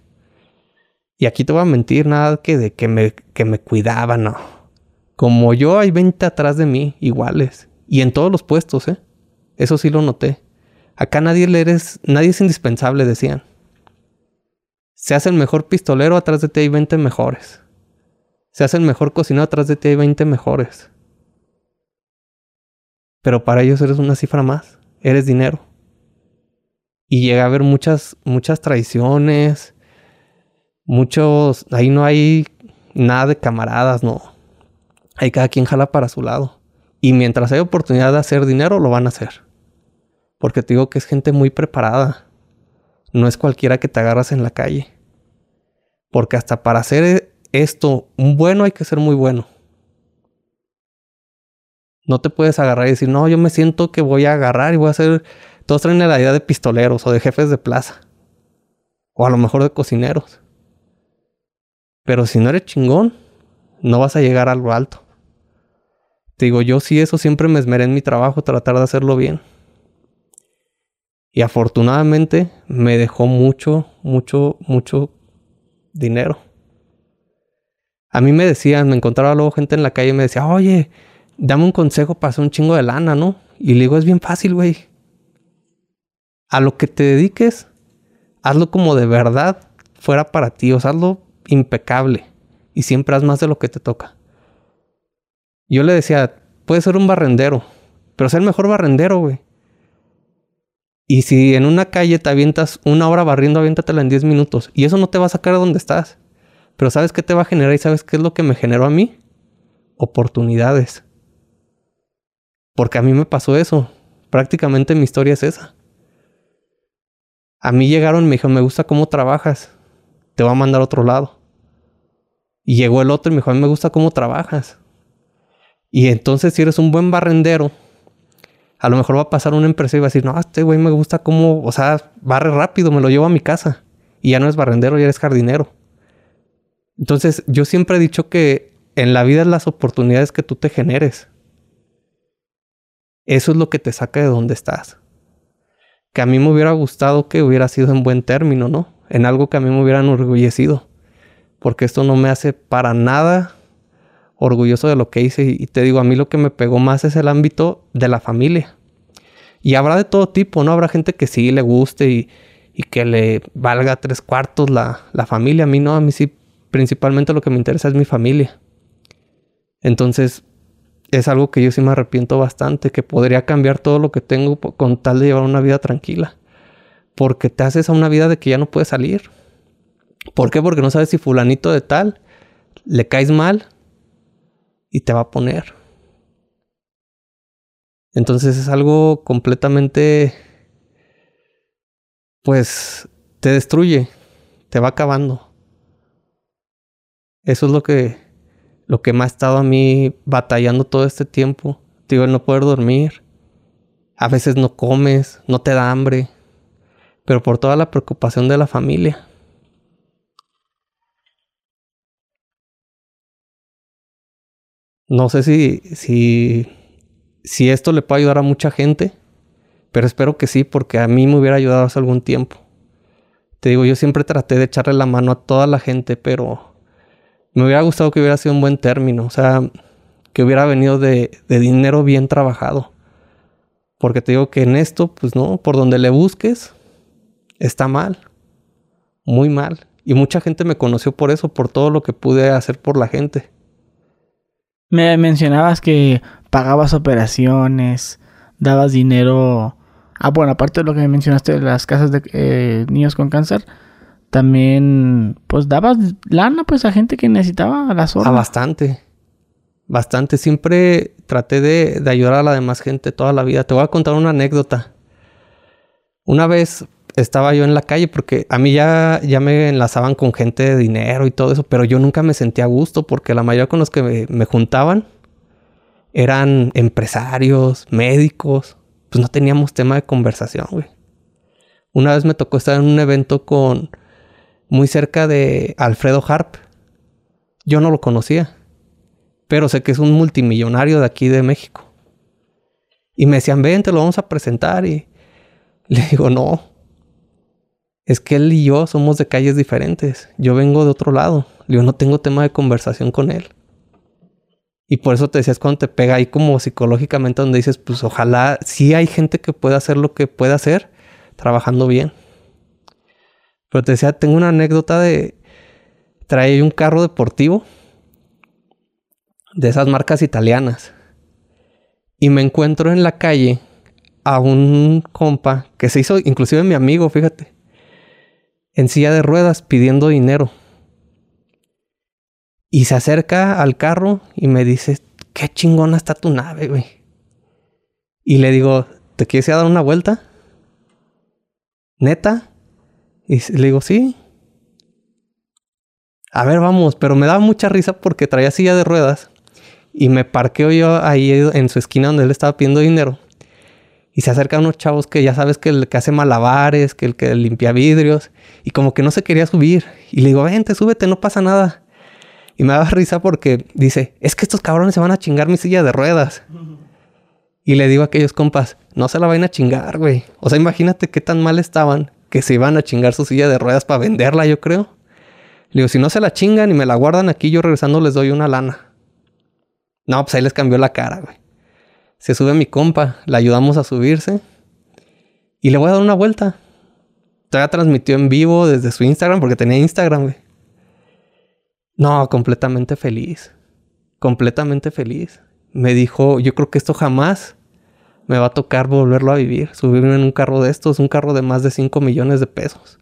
Y aquí te voy a mentir, nada que de que me, que me cuidaban, no. Como yo hay 20 atrás de mí, iguales. Y en todos los puestos, ¿eh? Eso sí lo noté. Acá nadie le eres, nadie es indispensable, decían. Se hace el mejor pistolero, atrás de ti hay 20 mejores. Se hace el mejor cocinado, atrás de ti hay 20 mejores. Pero para ellos eres una cifra más, eres dinero. Y llega a haber muchas, muchas traiciones, muchos, ahí no hay nada de camaradas, no. Ahí cada quien jala para su lado. Y mientras hay oportunidad de hacer dinero, lo van a hacer. Porque te digo que es gente muy preparada. No es cualquiera que te agarras en la calle. Porque hasta para hacer esto, un bueno hay que ser muy bueno. No te puedes agarrar y decir, no, yo me siento que voy a agarrar y voy a hacer. Todos traen la idea de pistoleros o de jefes de plaza. O a lo mejor de cocineros. Pero si no eres chingón, no vas a llegar a lo alto. Te digo, yo sí, eso siempre me esmeré en mi trabajo, tratar de hacerlo bien. Y afortunadamente me dejó mucho, mucho, mucho dinero. A mí me decían, me encontraba luego gente en la calle y me decía, oye, dame un consejo para hacer un chingo de lana, ¿no? Y le digo, es bien fácil, güey. A lo que te dediques, hazlo como de verdad fuera para ti, o sea, hazlo impecable. Y siempre haz más de lo que te toca. Yo le decía, puedes ser un barrendero, pero ser el mejor barrendero, güey. Y si en una calle te avientas una hora barriendo, aviéntatela en 10 minutos. Y eso no te va a sacar a donde estás. Pero ¿sabes qué te va a generar y sabes qué es lo que me generó a mí? Oportunidades. Porque a mí me pasó eso. Prácticamente mi historia es esa. A mí llegaron y me dijeron, me gusta cómo trabajas. Te voy a mandar a otro lado. Y llegó el otro y me dijo, a mí me gusta cómo trabajas. Y entonces si eres un buen barrendero, a lo mejor va a pasar una empresa y va a decir, no, este güey me gusta cómo, o sea, barre rápido, me lo llevo a mi casa. Y ya no es barrendero, ya eres jardinero. Entonces, yo siempre he dicho que en la vida es las oportunidades que tú te generes. Eso es lo que te saca de donde estás. Que a mí me hubiera gustado que hubiera sido en buen término, ¿no? En algo que a mí me hubiera enorgullecido. Porque esto no me hace para nada orgulloso de lo que hice. Y te digo, a mí lo que me pegó más es el ámbito de la familia. Y habrá de todo tipo, ¿no? Habrá gente que sí le guste y, y que le valga tres cuartos la, la familia. A mí no, a mí sí, principalmente lo que me interesa es mi familia. Entonces, es algo que yo sí me arrepiento bastante, que podría cambiar todo lo que tengo con tal de llevar una vida tranquila. Porque te haces a una vida de que ya no puedes salir. ¿Por qué? Porque no sabes si fulanito de tal le caes mal y te va a poner. Entonces es algo completamente, pues, te destruye, te va acabando. Eso es lo que, lo que me ha estado a mí batallando todo este tiempo. Digo, no poder dormir. A veces no comes, no te da hambre. Pero por toda la preocupación de la familia. No sé si, si, si esto le puede ayudar a mucha gente, pero espero que sí, porque a mí me hubiera ayudado hace algún tiempo. Te digo, yo siempre traté de echarle la mano a toda la gente, pero me hubiera gustado que hubiera sido un buen término, o sea, que hubiera venido de, de dinero bien trabajado. Porque te digo que en esto, pues no, por donde le busques, está mal, muy mal. Y mucha gente me conoció por eso, por todo lo que pude hacer por la gente. Me mencionabas que pagabas operaciones, dabas dinero. Ah, bueno, aparte de lo que me mencionaste de las casas de eh, niños con cáncer, también pues dabas lana pues a gente que necesitaba a la zona. Ah, bastante. Bastante. Siempre traté de ayudar a la demás gente toda la vida. Te voy a contar una anécdota. Una vez estaba yo en la calle porque a mí ya, ya me enlazaban con gente de dinero y todo eso, pero yo nunca me sentía a gusto porque la mayoría con los que me, juntaban eran empresarios, médicos, pues no teníamos tema de conversación, güey. Una vez me tocó estar en un evento con muy cerca de Alfredo Harp. Yo no lo conocía, pero sé que es un multimillonario de aquí de México. Y me decían, ven, te lo vamos a presentar. Y le digo, no, es que él y yo somos de calles diferentes. Yo vengo de otro lado. Yo no tengo tema de conversación con él. Y por eso te decías cuando te pega ahí como psicológicamente donde dices, pues ojalá sí hay gente que pueda hacer lo que puede hacer trabajando bien. Pero te decía, tengo una anécdota de traer un carro deportivo de esas marcas italianas. Y me encuentro en la calle a un compa que se hizo inclusive mi amigo, fíjate en silla de ruedas pidiendo dinero. Y se acerca al carro y me dice, qué chingona está tu nave, güey. Y le digo, ¿te quieres ir a dar una vuelta? ¿Neta? Y le digo, sí. A ver, vamos, pero me daba mucha risa porque traía silla de ruedas y me parqueo yo ahí en su esquina donde él estaba pidiendo dinero. Y se acercan unos chavos que ya sabes que el que hace malabares, que el que limpia vidrios. Y como que no se quería subir. Y le digo, vente, súbete, no pasa nada. Y me da risa porque dice, es que estos cabrones se van a chingar mi silla de ruedas. Y le digo a aquellos compas, no se la vayan a chingar, güey. O sea, imagínate qué tan mal estaban que se iban a chingar su silla de ruedas para venderla, yo creo. Le digo, si no se la chingan y me la guardan aquí, yo regresando les doy una lana. No, pues ahí les cambió la cara, güey. Se sube mi compa, le ayudamos a subirse y le voy a dar una vuelta. Todavía transmitió en vivo desde su Instagram porque tenía Instagram. No, completamente feliz. Completamente feliz. Me dijo, yo creo que esto jamás me va a tocar volverlo a vivir. Subirme en un carro de estos, un carro de más de 5 millones de pesos.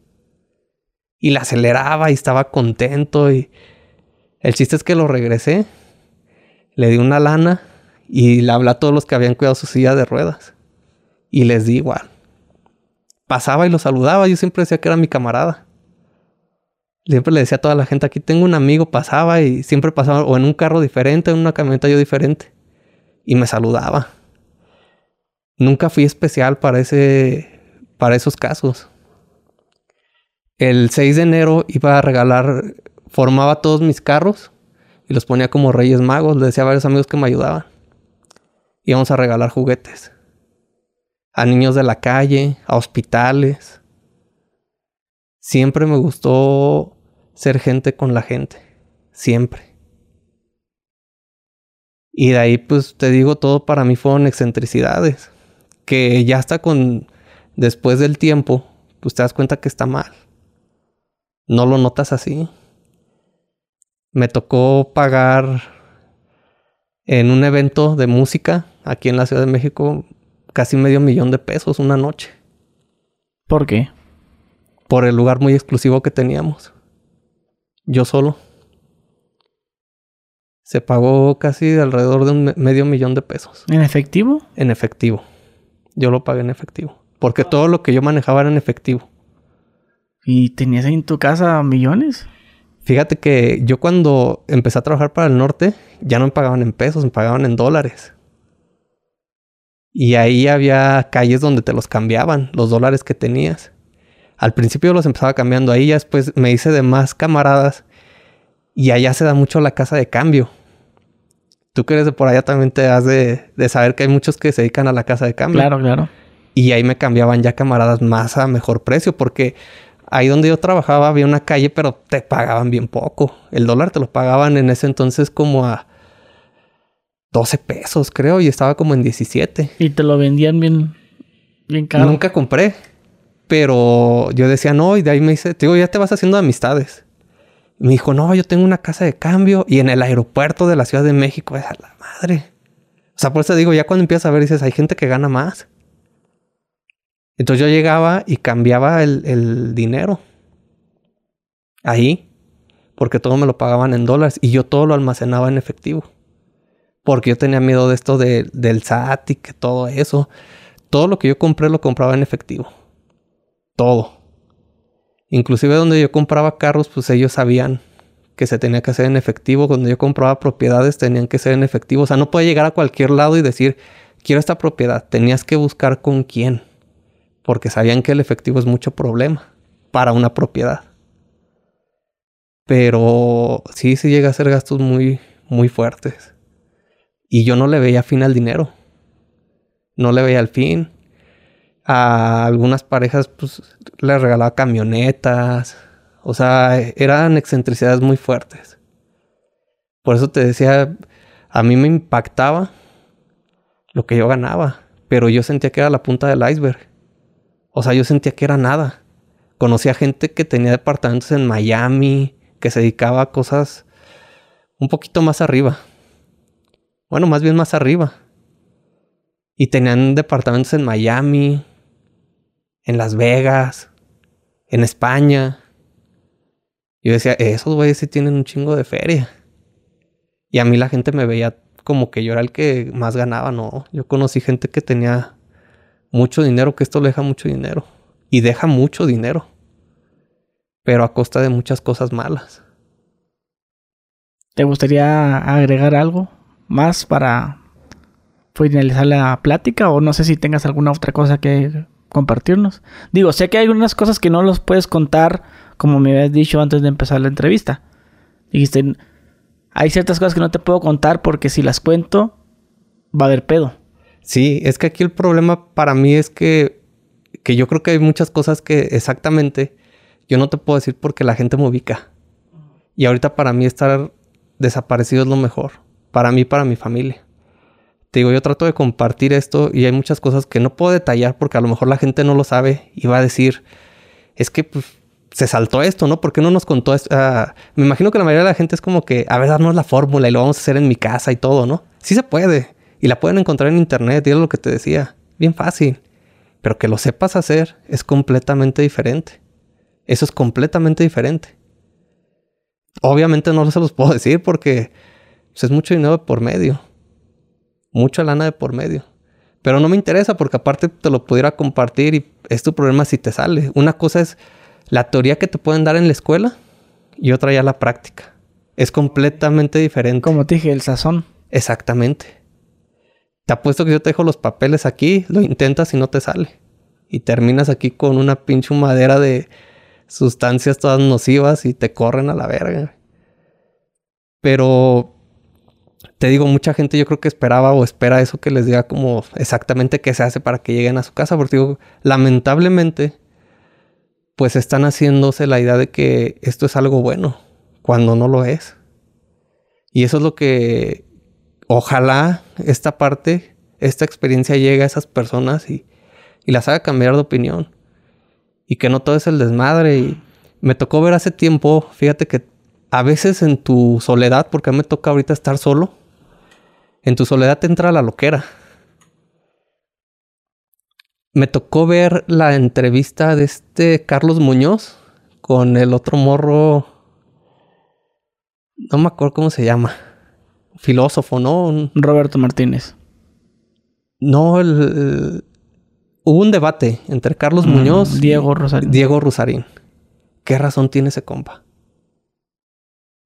Y la aceleraba y estaba contento y el chiste es que lo regresé. Le di una lana y le hablé a todos los que habían cuidado su silla de ruedas. Y les di igual. Pasaba y lo saludaba. Yo siempre decía que era mi camarada. Siempre le decía a toda la gente, aquí tengo un amigo, pasaba y siempre pasaba o en un carro diferente, o en una camioneta yo diferente. Y me saludaba. Nunca fui especial para, ese, para esos casos. El 6 de enero iba a regalar, formaba todos mis carros y los ponía como Reyes Magos. Le decía a varios amigos que me ayudaban íbamos a regalar juguetes. A niños de la calle, a hospitales. Siempre me gustó ser gente con la gente. Siempre. Y de ahí, pues te digo, todo para mí fueron excentricidades. que ya está con, después del tiempo, pues te das cuenta que está mal. No lo notas así. Me tocó pagar en un evento de música aquí en la Ciudad de México casi medio millón de pesos una noche. ¿Por qué? Por el lugar muy exclusivo que teníamos. Yo solo. Se pagó casi alrededor de un medio millón de pesos. ¿En efectivo? En efectivo. Yo lo pagué en efectivo. Porque todo lo que yo manejaba era en efectivo. ¿Y tenías ahí en tu casa millones? Fíjate que yo cuando empecé a trabajar para el norte, ya no me pagaban en pesos, me pagaban en dólares. Y ahí había calles donde te los cambiaban, los dólares que tenías. Al principio los empezaba cambiando ahí, ya después me hice de más camaradas. Y allá se da mucho la casa de cambio. Tú que eres de por allá también te has de, de saber que hay muchos que se dedican a la casa de cambio. Claro, claro. Y ahí me cambiaban ya camaradas más a mejor precio porque ahí donde yo trabajaba había una calle, pero te pagaban bien poco. El dólar te lo pagaban en ese entonces como a 12 pesos, creo, y estaba como en 17. Y te lo vendían bien, bien caro. Nunca compré, pero yo decía no, y de ahí me dice, te digo, ya te vas haciendo amistades. me dijo, no, yo tengo una casa de cambio y en el aeropuerto de la Ciudad de México, es a la madre. O sea, por eso digo, ya cuando empiezas a ver, dices, hay gente que gana más. Entonces yo llegaba y cambiaba el, el dinero. Ahí. Porque todo me lo pagaban en dólares y yo todo lo almacenaba en efectivo porque yo tenía miedo de esto de, del SAT y que todo eso. Todo lo que yo compré lo compraba en efectivo. Todo. Inclusive donde yo compraba carros, pues ellos sabían que se tenía que hacer en efectivo. Cuando yo compraba propiedades, tenían que ser en efectivo. O sea, no podía llegar a cualquier lado y decir, quiero esta propiedad. Tenías que buscar con quién. Porque sabían que el efectivo es mucho problema para una propiedad. Pero sí, sí llega a ser gastos muy, muy fuertes. Y yo no le veía fin al dinero. No le veía el fin. A algunas parejas, pues, les regalaba camionetas. O sea, eran excentricidades muy fuertes. Por eso te decía, a mí me impactaba lo que yo ganaba. Pero yo sentía que era la punta del iceberg. O sea, yo sentía que era nada. Conocía gente que tenía departamentos en Miami, que se dedicaba a cosas un poquito más arriba. Bueno, más bien más arriba. Y tenían departamentos en Miami, en Las Vegas, en España. Yo decía, esos güeyes sí tienen un chingo de feria. Y a mí la gente me veía como que yo era el que más ganaba, no. Yo conocí gente que tenía mucho dinero, que esto le deja mucho dinero. Y deja mucho dinero. Pero a costa de muchas cosas malas. ¿Te gustaría agregar algo? más para finalizar la plática o no sé si tengas alguna otra cosa que compartirnos. Digo, sé que hay algunas cosas que no los puedes contar como me habías dicho antes de empezar la entrevista. Dijiste, hay ciertas cosas que no te puedo contar porque si las cuento va a haber pedo. Sí, es que aquí el problema para mí es que, que yo creo que hay muchas cosas que exactamente yo no te puedo decir porque la gente me ubica. Y ahorita para mí estar desaparecido es lo mejor para mí, para mi familia. Te digo, yo trato de compartir esto y hay muchas cosas que no puedo detallar porque a lo mejor la gente no lo sabe y va a decir, es que pues, se saltó esto, ¿no? ¿Por qué no nos contó esto? Ah, me imagino que la mayoría de la gente es como que, a ver, darnos la fórmula y lo vamos a hacer en mi casa y todo, ¿no? Sí se puede. Y la pueden encontrar en internet, y es lo que te decía. Bien fácil. Pero que lo sepas hacer es completamente diferente. Eso es completamente diferente. Obviamente no se los puedo decir porque pues es mucho dinero de por medio. Mucha lana de por medio. Pero no me interesa porque aparte te lo pudiera compartir y es tu problema si te sale. Una cosa es la teoría que te pueden dar en la escuela y otra ya la práctica. Es completamente diferente. Como te dije, el sazón. Exactamente. Te apuesto que yo te dejo los papeles aquí, lo intentas y no te sale. Y terminas aquí con una pinche madera de sustancias todas nocivas y te corren a la verga. Pero te digo, mucha gente yo creo que esperaba o espera eso que les diga como exactamente qué se hace para que lleguen a su casa, porque digo, lamentablemente, pues están haciéndose la idea de que esto es algo bueno, cuando no lo es. Y eso es lo que ojalá esta parte, esta experiencia llegue a esas personas y, y las haga cambiar de opinión. Y que no todo es el desmadre. Me tocó ver hace tiempo, fíjate que a veces en tu soledad, porque a mí me toca ahorita estar solo, en tu soledad te entra la loquera. Me tocó ver la entrevista de este Carlos Muñoz con el otro morro. No me acuerdo cómo se llama. Filósofo, ¿no? Roberto Martínez. No, el, hubo un debate entre Carlos mm, Muñoz Diego Rosarín. Diego Rosarín. ¿Qué razón tiene ese compa?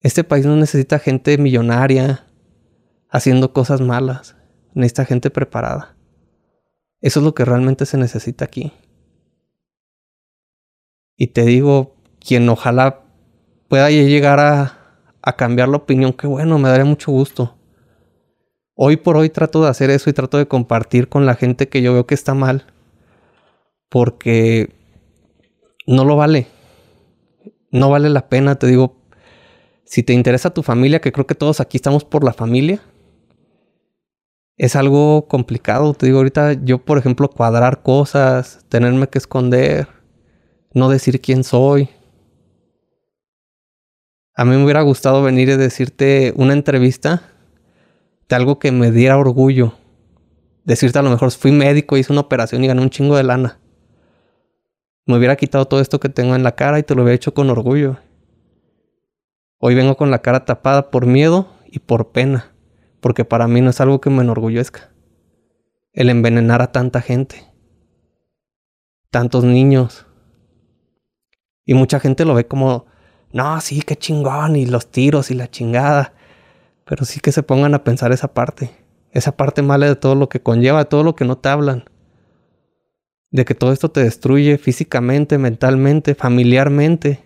Este país no necesita gente millonaria haciendo cosas malas. Necesita gente preparada. Eso es lo que realmente se necesita aquí. Y te digo, quien ojalá pueda llegar a, a cambiar la opinión, qué bueno, me daría mucho gusto. Hoy por hoy trato de hacer eso y trato de compartir con la gente que yo veo que está mal porque no lo vale. No vale la pena, te digo, si te interesa tu familia, que creo que todos aquí estamos por la familia, es algo complicado. Te digo, ahorita yo, por ejemplo, cuadrar cosas, tenerme que esconder, no decir quién soy. A mí me hubiera gustado venir y decirte una entrevista de algo que me diera orgullo. Decirte a lo mejor fui médico, hice una operación y gané un chingo de lana me hubiera quitado todo esto que tengo en la cara y te lo hubiera hecho con orgullo. Hoy vengo con la cara tapada por miedo y por pena, porque para mí no es algo que me enorgullezca. El envenenar a tanta gente, tantos niños. Y mucha gente lo ve como, no, sí, qué chingón, y los tiros y la chingada. Pero sí que se pongan a pensar esa parte, esa parte mala de todo lo que conlleva, todo lo que no te hablan de que todo esto te destruye físicamente, mentalmente, familiarmente.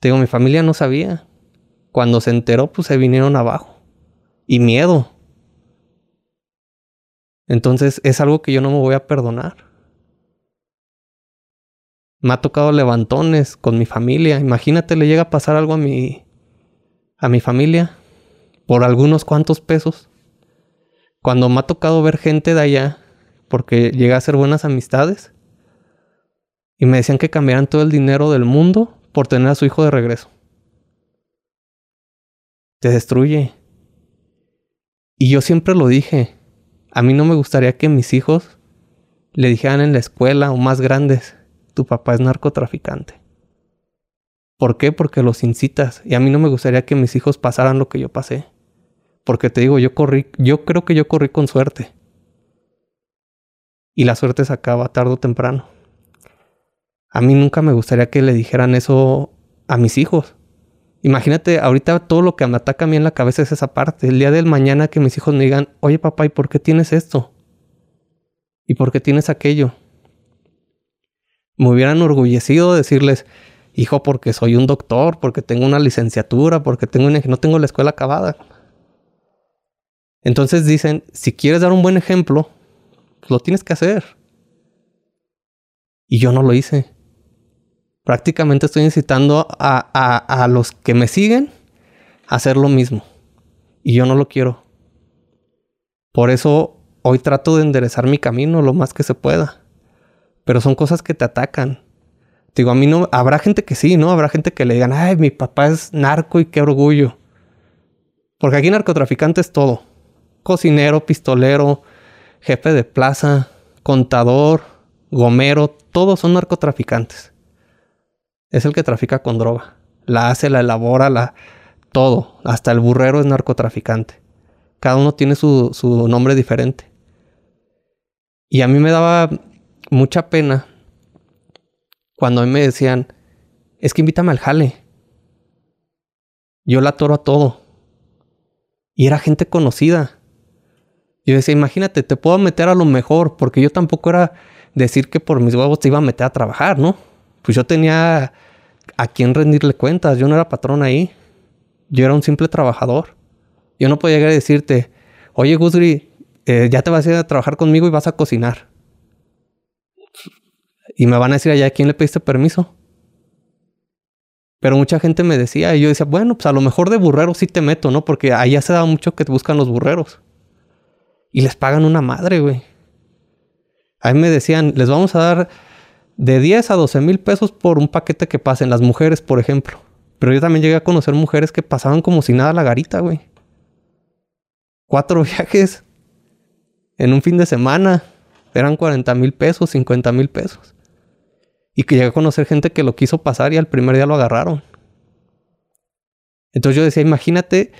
Te digo, mi familia no sabía. Cuando se enteró, pues se vinieron abajo. Y miedo. Entonces es algo que yo no me voy a perdonar. Me ha tocado levantones con mi familia. Imagínate, le llega a pasar algo a mi a mi familia por algunos cuantos pesos. Cuando me ha tocado ver gente de allá porque llegué a hacer buenas amistades. Y me decían que cambiaran todo el dinero del mundo por tener a su hijo de regreso. Te destruye. Y yo siempre lo dije. A mí no me gustaría que mis hijos le dijeran en la escuela o más grandes, tu papá es narcotraficante. ¿Por qué? Porque los incitas. Y a mí no me gustaría que mis hijos pasaran lo que yo pasé. Porque te digo, yo corrí, yo creo que yo corrí con suerte. Y la suerte se acaba tarde o temprano. A mí nunca me gustaría que le dijeran eso a mis hijos. Imagínate, ahorita todo lo que me ataca a mí en la cabeza es esa parte. El día del mañana que mis hijos me digan, oye papá, ¿y por qué tienes esto? ¿Y por qué tienes aquello? Me hubieran enorgullecido decirles, hijo, porque soy un doctor, porque tengo una licenciatura, porque tengo una... no tengo la escuela acabada. Entonces dicen, si quieres dar un buen ejemplo, lo tienes que hacer. Y yo no lo hice. Prácticamente estoy incitando a, a, a los que me siguen a hacer lo mismo. Y yo no lo quiero. Por eso hoy trato de enderezar mi camino lo más que se pueda. Pero son cosas que te atacan. Digo, a mí no, habrá gente que sí, ¿no? Habrá gente que le digan, ay, mi papá es narco y qué orgullo. Porque aquí narcotraficante es todo. Cocinero, pistolero, jefe de plaza, contador, gomero, todos son narcotraficantes. Es el que trafica con droga. La hace, la elabora, la... todo. Hasta el burrero es narcotraficante. Cada uno tiene su, su nombre diferente. Y a mí me daba mucha pena cuando a mí me decían, es que invítame al jale. Yo la atoro a todo. Y era gente conocida. Yo decía, imagínate, te puedo meter a lo mejor, porque yo tampoco era decir que por mis huevos te iba a meter a trabajar, ¿no? Pues yo tenía a quién rendirle cuentas, yo no era patrón ahí, yo era un simple trabajador. Yo no podía llegar a decirte, oye Gusri, eh, ya te vas a ir a trabajar conmigo y vas a cocinar. Y me van a decir allá, ¿a quién le pediste permiso? Pero mucha gente me decía, y yo decía, bueno, pues a lo mejor de burrero sí te meto, ¿no? Porque allá se da mucho que te buscan los burreros. Y les pagan una madre, güey. Ahí me decían, les vamos a dar de 10 a 12 mil pesos por un paquete que pasen las mujeres, por ejemplo. Pero yo también llegué a conocer mujeres que pasaban como si nada la garita, güey. Cuatro viajes en un fin de semana. Eran 40 mil pesos, 50 mil pesos. Y que llegué a conocer gente que lo quiso pasar y al primer día lo agarraron. Entonces yo decía, imagínate,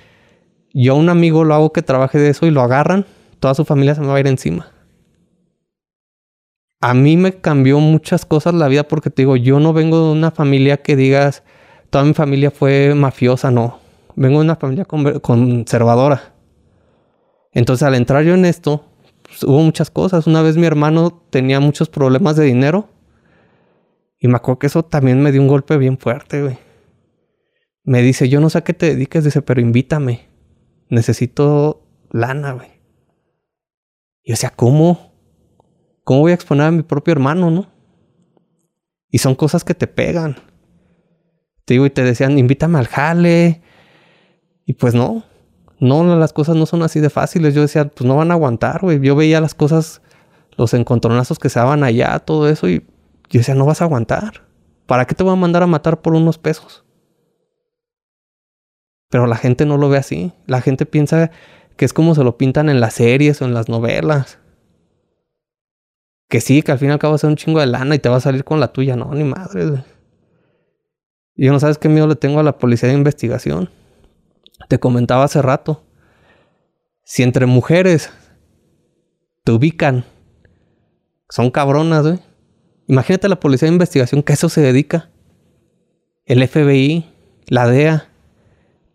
yo a un amigo lo hago que trabaje de eso y lo agarran, toda su familia se me va a ir encima. A mí me cambió muchas cosas la vida porque te digo, yo no vengo de una familia que digas, toda mi familia fue mafiosa, no. Vengo de una familia conservadora. Entonces al entrar yo en esto, hubo muchas cosas. Una vez mi hermano tenía muchos problemas de dinero y me acuerdo que eso también me dio un golpe bien fuerte. Me dice, yo no sé a qué te dediques, dice, pero invítame. Necesito lana, güey. Y yo decía, ¿cómo? ¿Cómo voy a exponer a mi propio hermano, no? Y son cosas que te pegan. Te digo, y te decían, invítame al jale. Y pues no, no, las cosas no son así de fáciles. Yo decía, pues no van a aguantar, güey. Yo veía las cosas, los encontronazos que se daban allá, todo eso, y yo decía, no vas a aguantar. ¿Para qué te voy a mandar a matar por unos pesos? Pero la gente no lo ve así. La gente piensa que es como se lo pintan en las series o en las novelas. Que sí, que al fin y al cabo va a ser un chingo de lana y te va a salir con la tuya. No, ni madre. Y yo no sabes qué miedo le tengo a la policía de investigación. Te comentaba hace rato. Si entre mujeres te ubican, son cabronas, güey. Imagínate la policía de investigación que eso se dedica. El FBI, la DEA,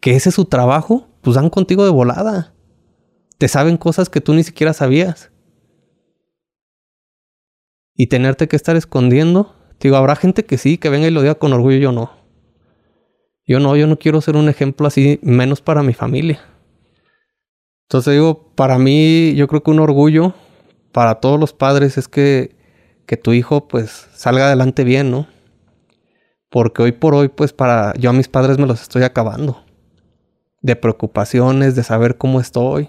que ese es su trabajo, pues dan contigo de volada. Te saben cosas que tú ni siquiera sabías. Y tenerte que estar escondiendo. Digo, habrá gente que sí, que venga y lo diga con orgullo, yo no. Yo no, yo no quiero ser un ejemplo así, menos para mi familia. Entonces digo, para mí, yo creo que un orgullo para todos los padres es que que tu hijo pues salga adelante bien, ¿no? Porque hoy por hoy pues para yo a mis padres me los estoy acabando. De preocupaciones, de saber cómo estoy.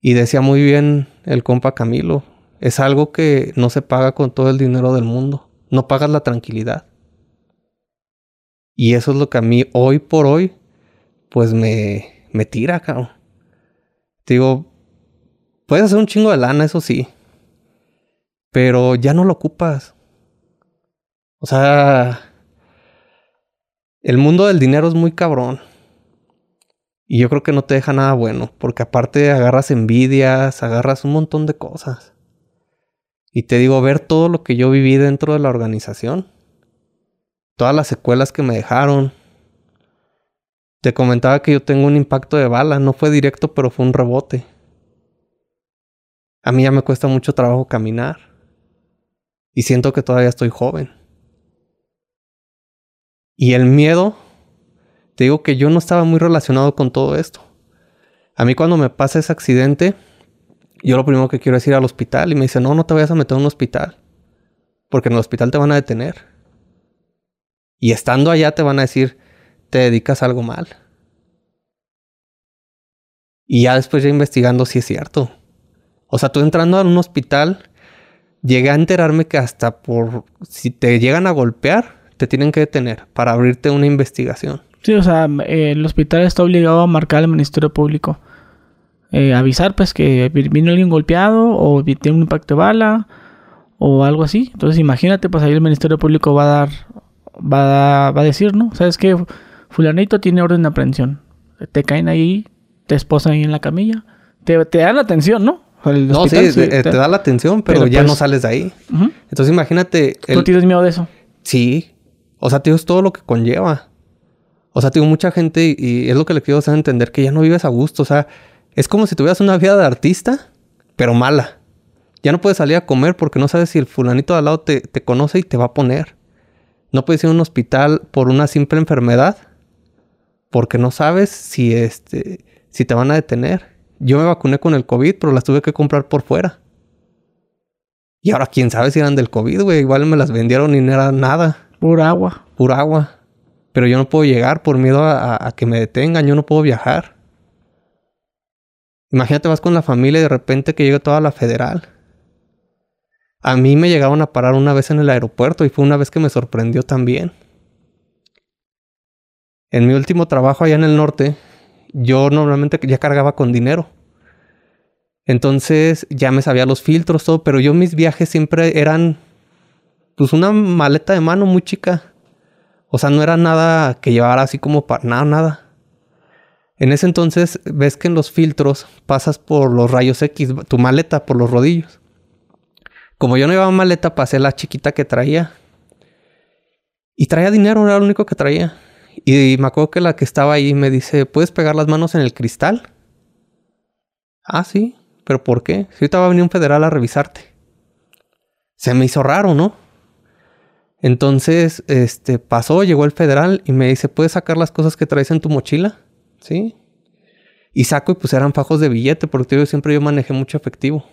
Y decía muy bien el compa Camilo, es algo que no se paga con todo el dinero del mundo. No pagas la tranquilidad. Y eso es lo que a mí hoy por hoy pues me, me tira, cabrón. Digo, puedes hacer un chingo de lana, eso sí pero ya no lo ocupas. O sea, el mundo del dinero es muy cabrón. Y yo creo que no te deja nada bueno, porque aparte agarras envidias, agarras un montón de cosas. Y te digo, ver todo lo que yo viví dentro de la organización, todas las secuelas que me dejaron. Te comentaba que yo tengo un impacto de bala, no fue directo, pero fue un rebote. A mí ya me cuesta mucho trabajo caminar. Y siento que todavía estoy joven. Y el miedo, te digo que yo no estaba muy relacionado con todo esto. A mí cuando me pasa ese accidente, yo lo primero que quiero es ir al hospital y me dice, no, no te vayas a meter en un hospital, porque en el hospital te van a detener. Y estando allá te van a decir, te dedicas a algo mal. Y ya después ya investigando si es cierto. O sea, tú entrando a un hospital llegué a enterarme que hasta por si te llegan a golpear, te tienen que detener para abrirte una investigación. Sí, o sea, el hospital está obligado a marcar al Ministerio Público. Eh, avisar pues que vino alguien golpeado o tiene un impacto de bala o algo así. Entonces imagínate, pues ahí el Ministerio Público va a dar, va a, va a decir, ¿no? ¿Sabes qué? Fulanito tiene orden de aprehensión. Te caen ahí, te esposan ahí en la camilla, te, te dan la atención, ¿no? no, sí, te, da la atención, pero, ya no pues, sales de ahí. Entonces imagínate... ¿Tú tienes miedo de eso? Sí. O sea, tío, es todo lo que conlleva. O sea, tengo mucha gente y, es lo que le quiero hacer entender que ya no vives a gusto. O sea, es como si tuvieras una vida de artista, pero mala. Ya no puedes salir a comer porque no sabes si el fulanito de al lado te, te conoce y te va a poner. No puedes ir a un hospital por una simple enfermedad porque no sabes si, este, si te van a detener. Yo me vacuné con el COVID, pero las tuve que comprar por fuera. Y ahora quién sabe si eran del COVID, güey. Igual me las vendieron y no era nada. Pura agua. Pura agua. Pero yo no puedo llegar por miedo a, que me detengan. Yo no puedo viajar. Imagínate, vas con la familia y de repente que llega toda la federal. A mí me llegaron a parar una vez en el aeropuerto y fue una vez que me sorprendió también. En mi último trabajo allá en el norte, yo normalmente ya cargaba con dinero. Entonces ya me sabía los filtros, todo, pero yo mis viajes siempre eran pues una maleta de mano muy chica. O sea, no era nada que llevara así como para nada, nada. En ese entonces ves que en los filtros pasas por los rayos X, tu maleta por los rodillos. Como yo no llevaba maleta, pasé la chiquita que traía. Y traía dinero, era lo único que traía. Y me acuerdo que la que estaba ahí me dice, ¿puedes pegar las manos en el cristal? Ah, sí. ¿Pero por qué? Si ahorita va a venir un federal a revisarte. Se me hizo raro, ¿no? Entonces, este, pasó, llegó el federal y me dice, ¿puedes sacar las cosas que traes en tu mochila? Sí. Y saco y pues eran fajos de billete, porque yo siempre yo manejé mucho efectivo.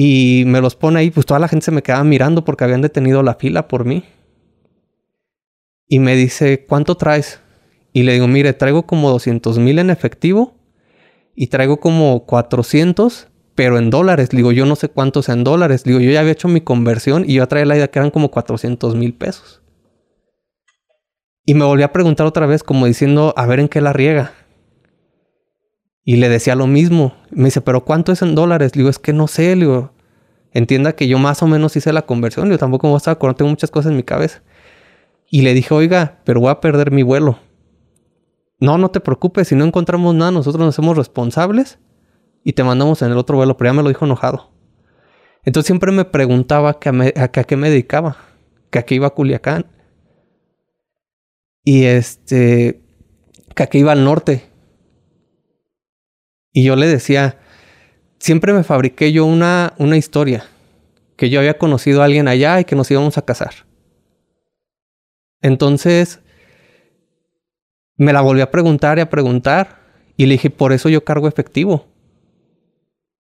Y me los pone ahí, pues toda la gente se me quedaba mirando porque habían detenido la fila por mí. Y me dice, ¿cuánto traes? Y le digo, mire, traigo como 200 mil en efectivo y traigo como 400, pero en dólares. Le digo, yo no sé cuántos en dólares. Digo, yo ya había hecho mi conversión y yo traía la idea que eran como 400 mil pesos. Y me volví a preguntar otra vez, como diciendo, a ver en qué la riega. Y le decía lo mismo. Me dice, pero ¿cuánto es en dólares? Le digo, es que no sé. Le digo, entienda que yo más o menos hice la conversión. Yo tampoco me voy a estar acordando, tengo muchas cosas en mi cabeza. Y le dije, oiga, pero voy a perder mi vuelo. No, no te preocupes, si no encontramos nada, nosotros nos hacemos responsables y te mandamos en el otro vuelo, pero ya me lo dijo enojado. Entonces siempre me preguntaba que a, qué me dedicaba, que a qué iba a Culiacán. Y este, que a qué iba al norte. Y yo le decía, siempre me fabriqué yo una, una historia, que yo había conocido a alguien allá y que nos íbamos a casar. Entonces, me la volví a preguntar y a preguntar. Y le dije, por eso yo cargo efectivo.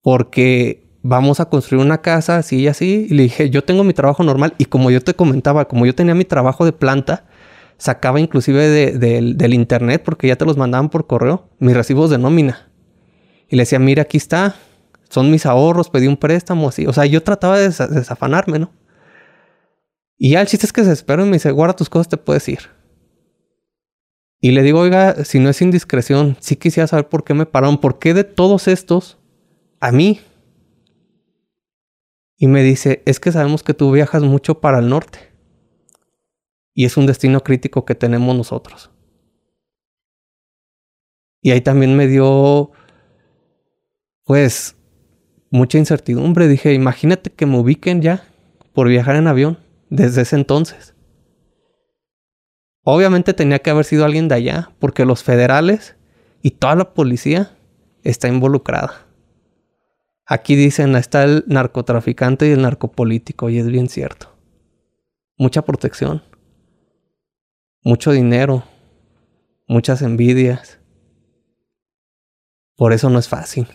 Porque vamos a construir una casa así y así. Y le dije, yo tengo mi trabajo normal. Y como yo te comentaba, como yo tenía mi trabajo de planta, sacaba inclusive del internet, porque ya te los mandaban por correo, mis recibos de nómina. Y le decía, mira, aquí está. Son mis ahorros, pedí un préstamo así. O sea, yo trataba de desafanarme, ¿no? Y ya el chiste es que se espera y me dice, guarda tus cosas, te puedes ir. Y le digo, oiga, si no es indiscreción, sí quisiera saber por qué me pararon, por qué de todos estos a mí. Y me dice, es que sabemos que tú viajas mucho para el norte. Y es un destino crítico que tenemos nosotros. Y ahí también me dio, pues, mucha incertidumbre. Dije, imagínate que me ubiquen ya por viajar en avión desde ese entonces. Obviamente tenía que haber sido alguien de allá, porque los federales y toda la policía está involucrada. Aquí dicen, está el narcotraficante y el narcopolítico, y es bien cierto. Mucha protección, mucho dinero, muchas envidias. Por eso no es fácil.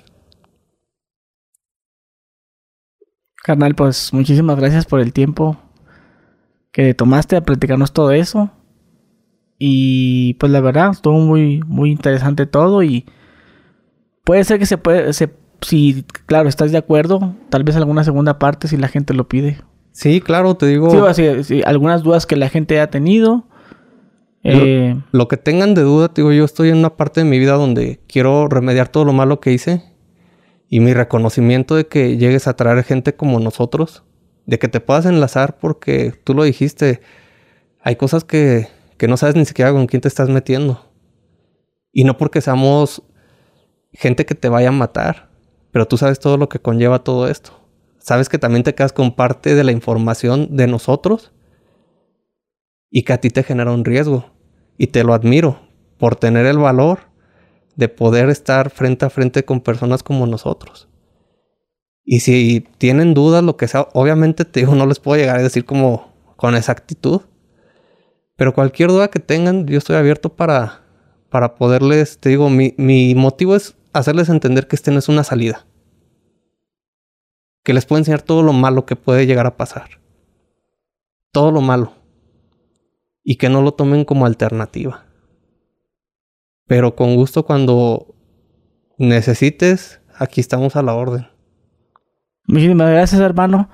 Carnal, pues muchísimas gracias por el tiempo que tomaste a platicarnos todo eso. Y pues la verdad, estuvo muy, muy interesante todo y puede ser que se puede, se, si claro, estás de acuerdo, tal vez alguna segunda parte si la gente lo pide. Sí, claro, te digo. Sí, algunas dudas que la gente ha tenido. Eh, lo, que tengan de duda, te digo, yo estoy en una parte de mi vida donde quiero remediar todo lo malo que hice y mi reconocimiento de que llegues a traer gente como nosotros, de que te puedas enlazar porque tú lo dijiste, hay cosas que que no sabes ni siquiera con quién te estás metiendo. Y no porque seamos gente que te vaya a matar, pero tú sabes todo lo que conlleva todo esto. Sabes que también te quedas con parte de la información de nosotros y que a ti te genera un riesgo. Y te lo admiro por tener el valor de poder estar frente a frente con personas como nosotros. Y si tienen dudas, lo que sea, obviamente te digo, no les puedo llegar a decir como con exactitud. Pero cualquier duda que tengan, yo estoy abierto para, para poderles, te digo, mi, mi motivo es hacerles entender que este no es una salida. Que les puedo enseñar todo lo malo que puede llegar a pasar. Todo lo malo. Y que no lo tomen como alternativa. Pero con gusto cuando necesites, aquí estamos a la orden. Muchísimas gracias, hermano.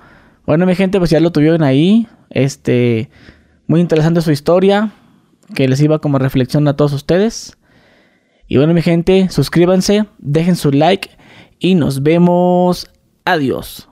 Bueno, mi gente, pues ya lo tuvieron ahí. Este, muy interesante su historia, que les iba como reflexión a todos ustedes. Y bueno, mi gente, suscríbanse, dejen su like y nos vemos. Adiós.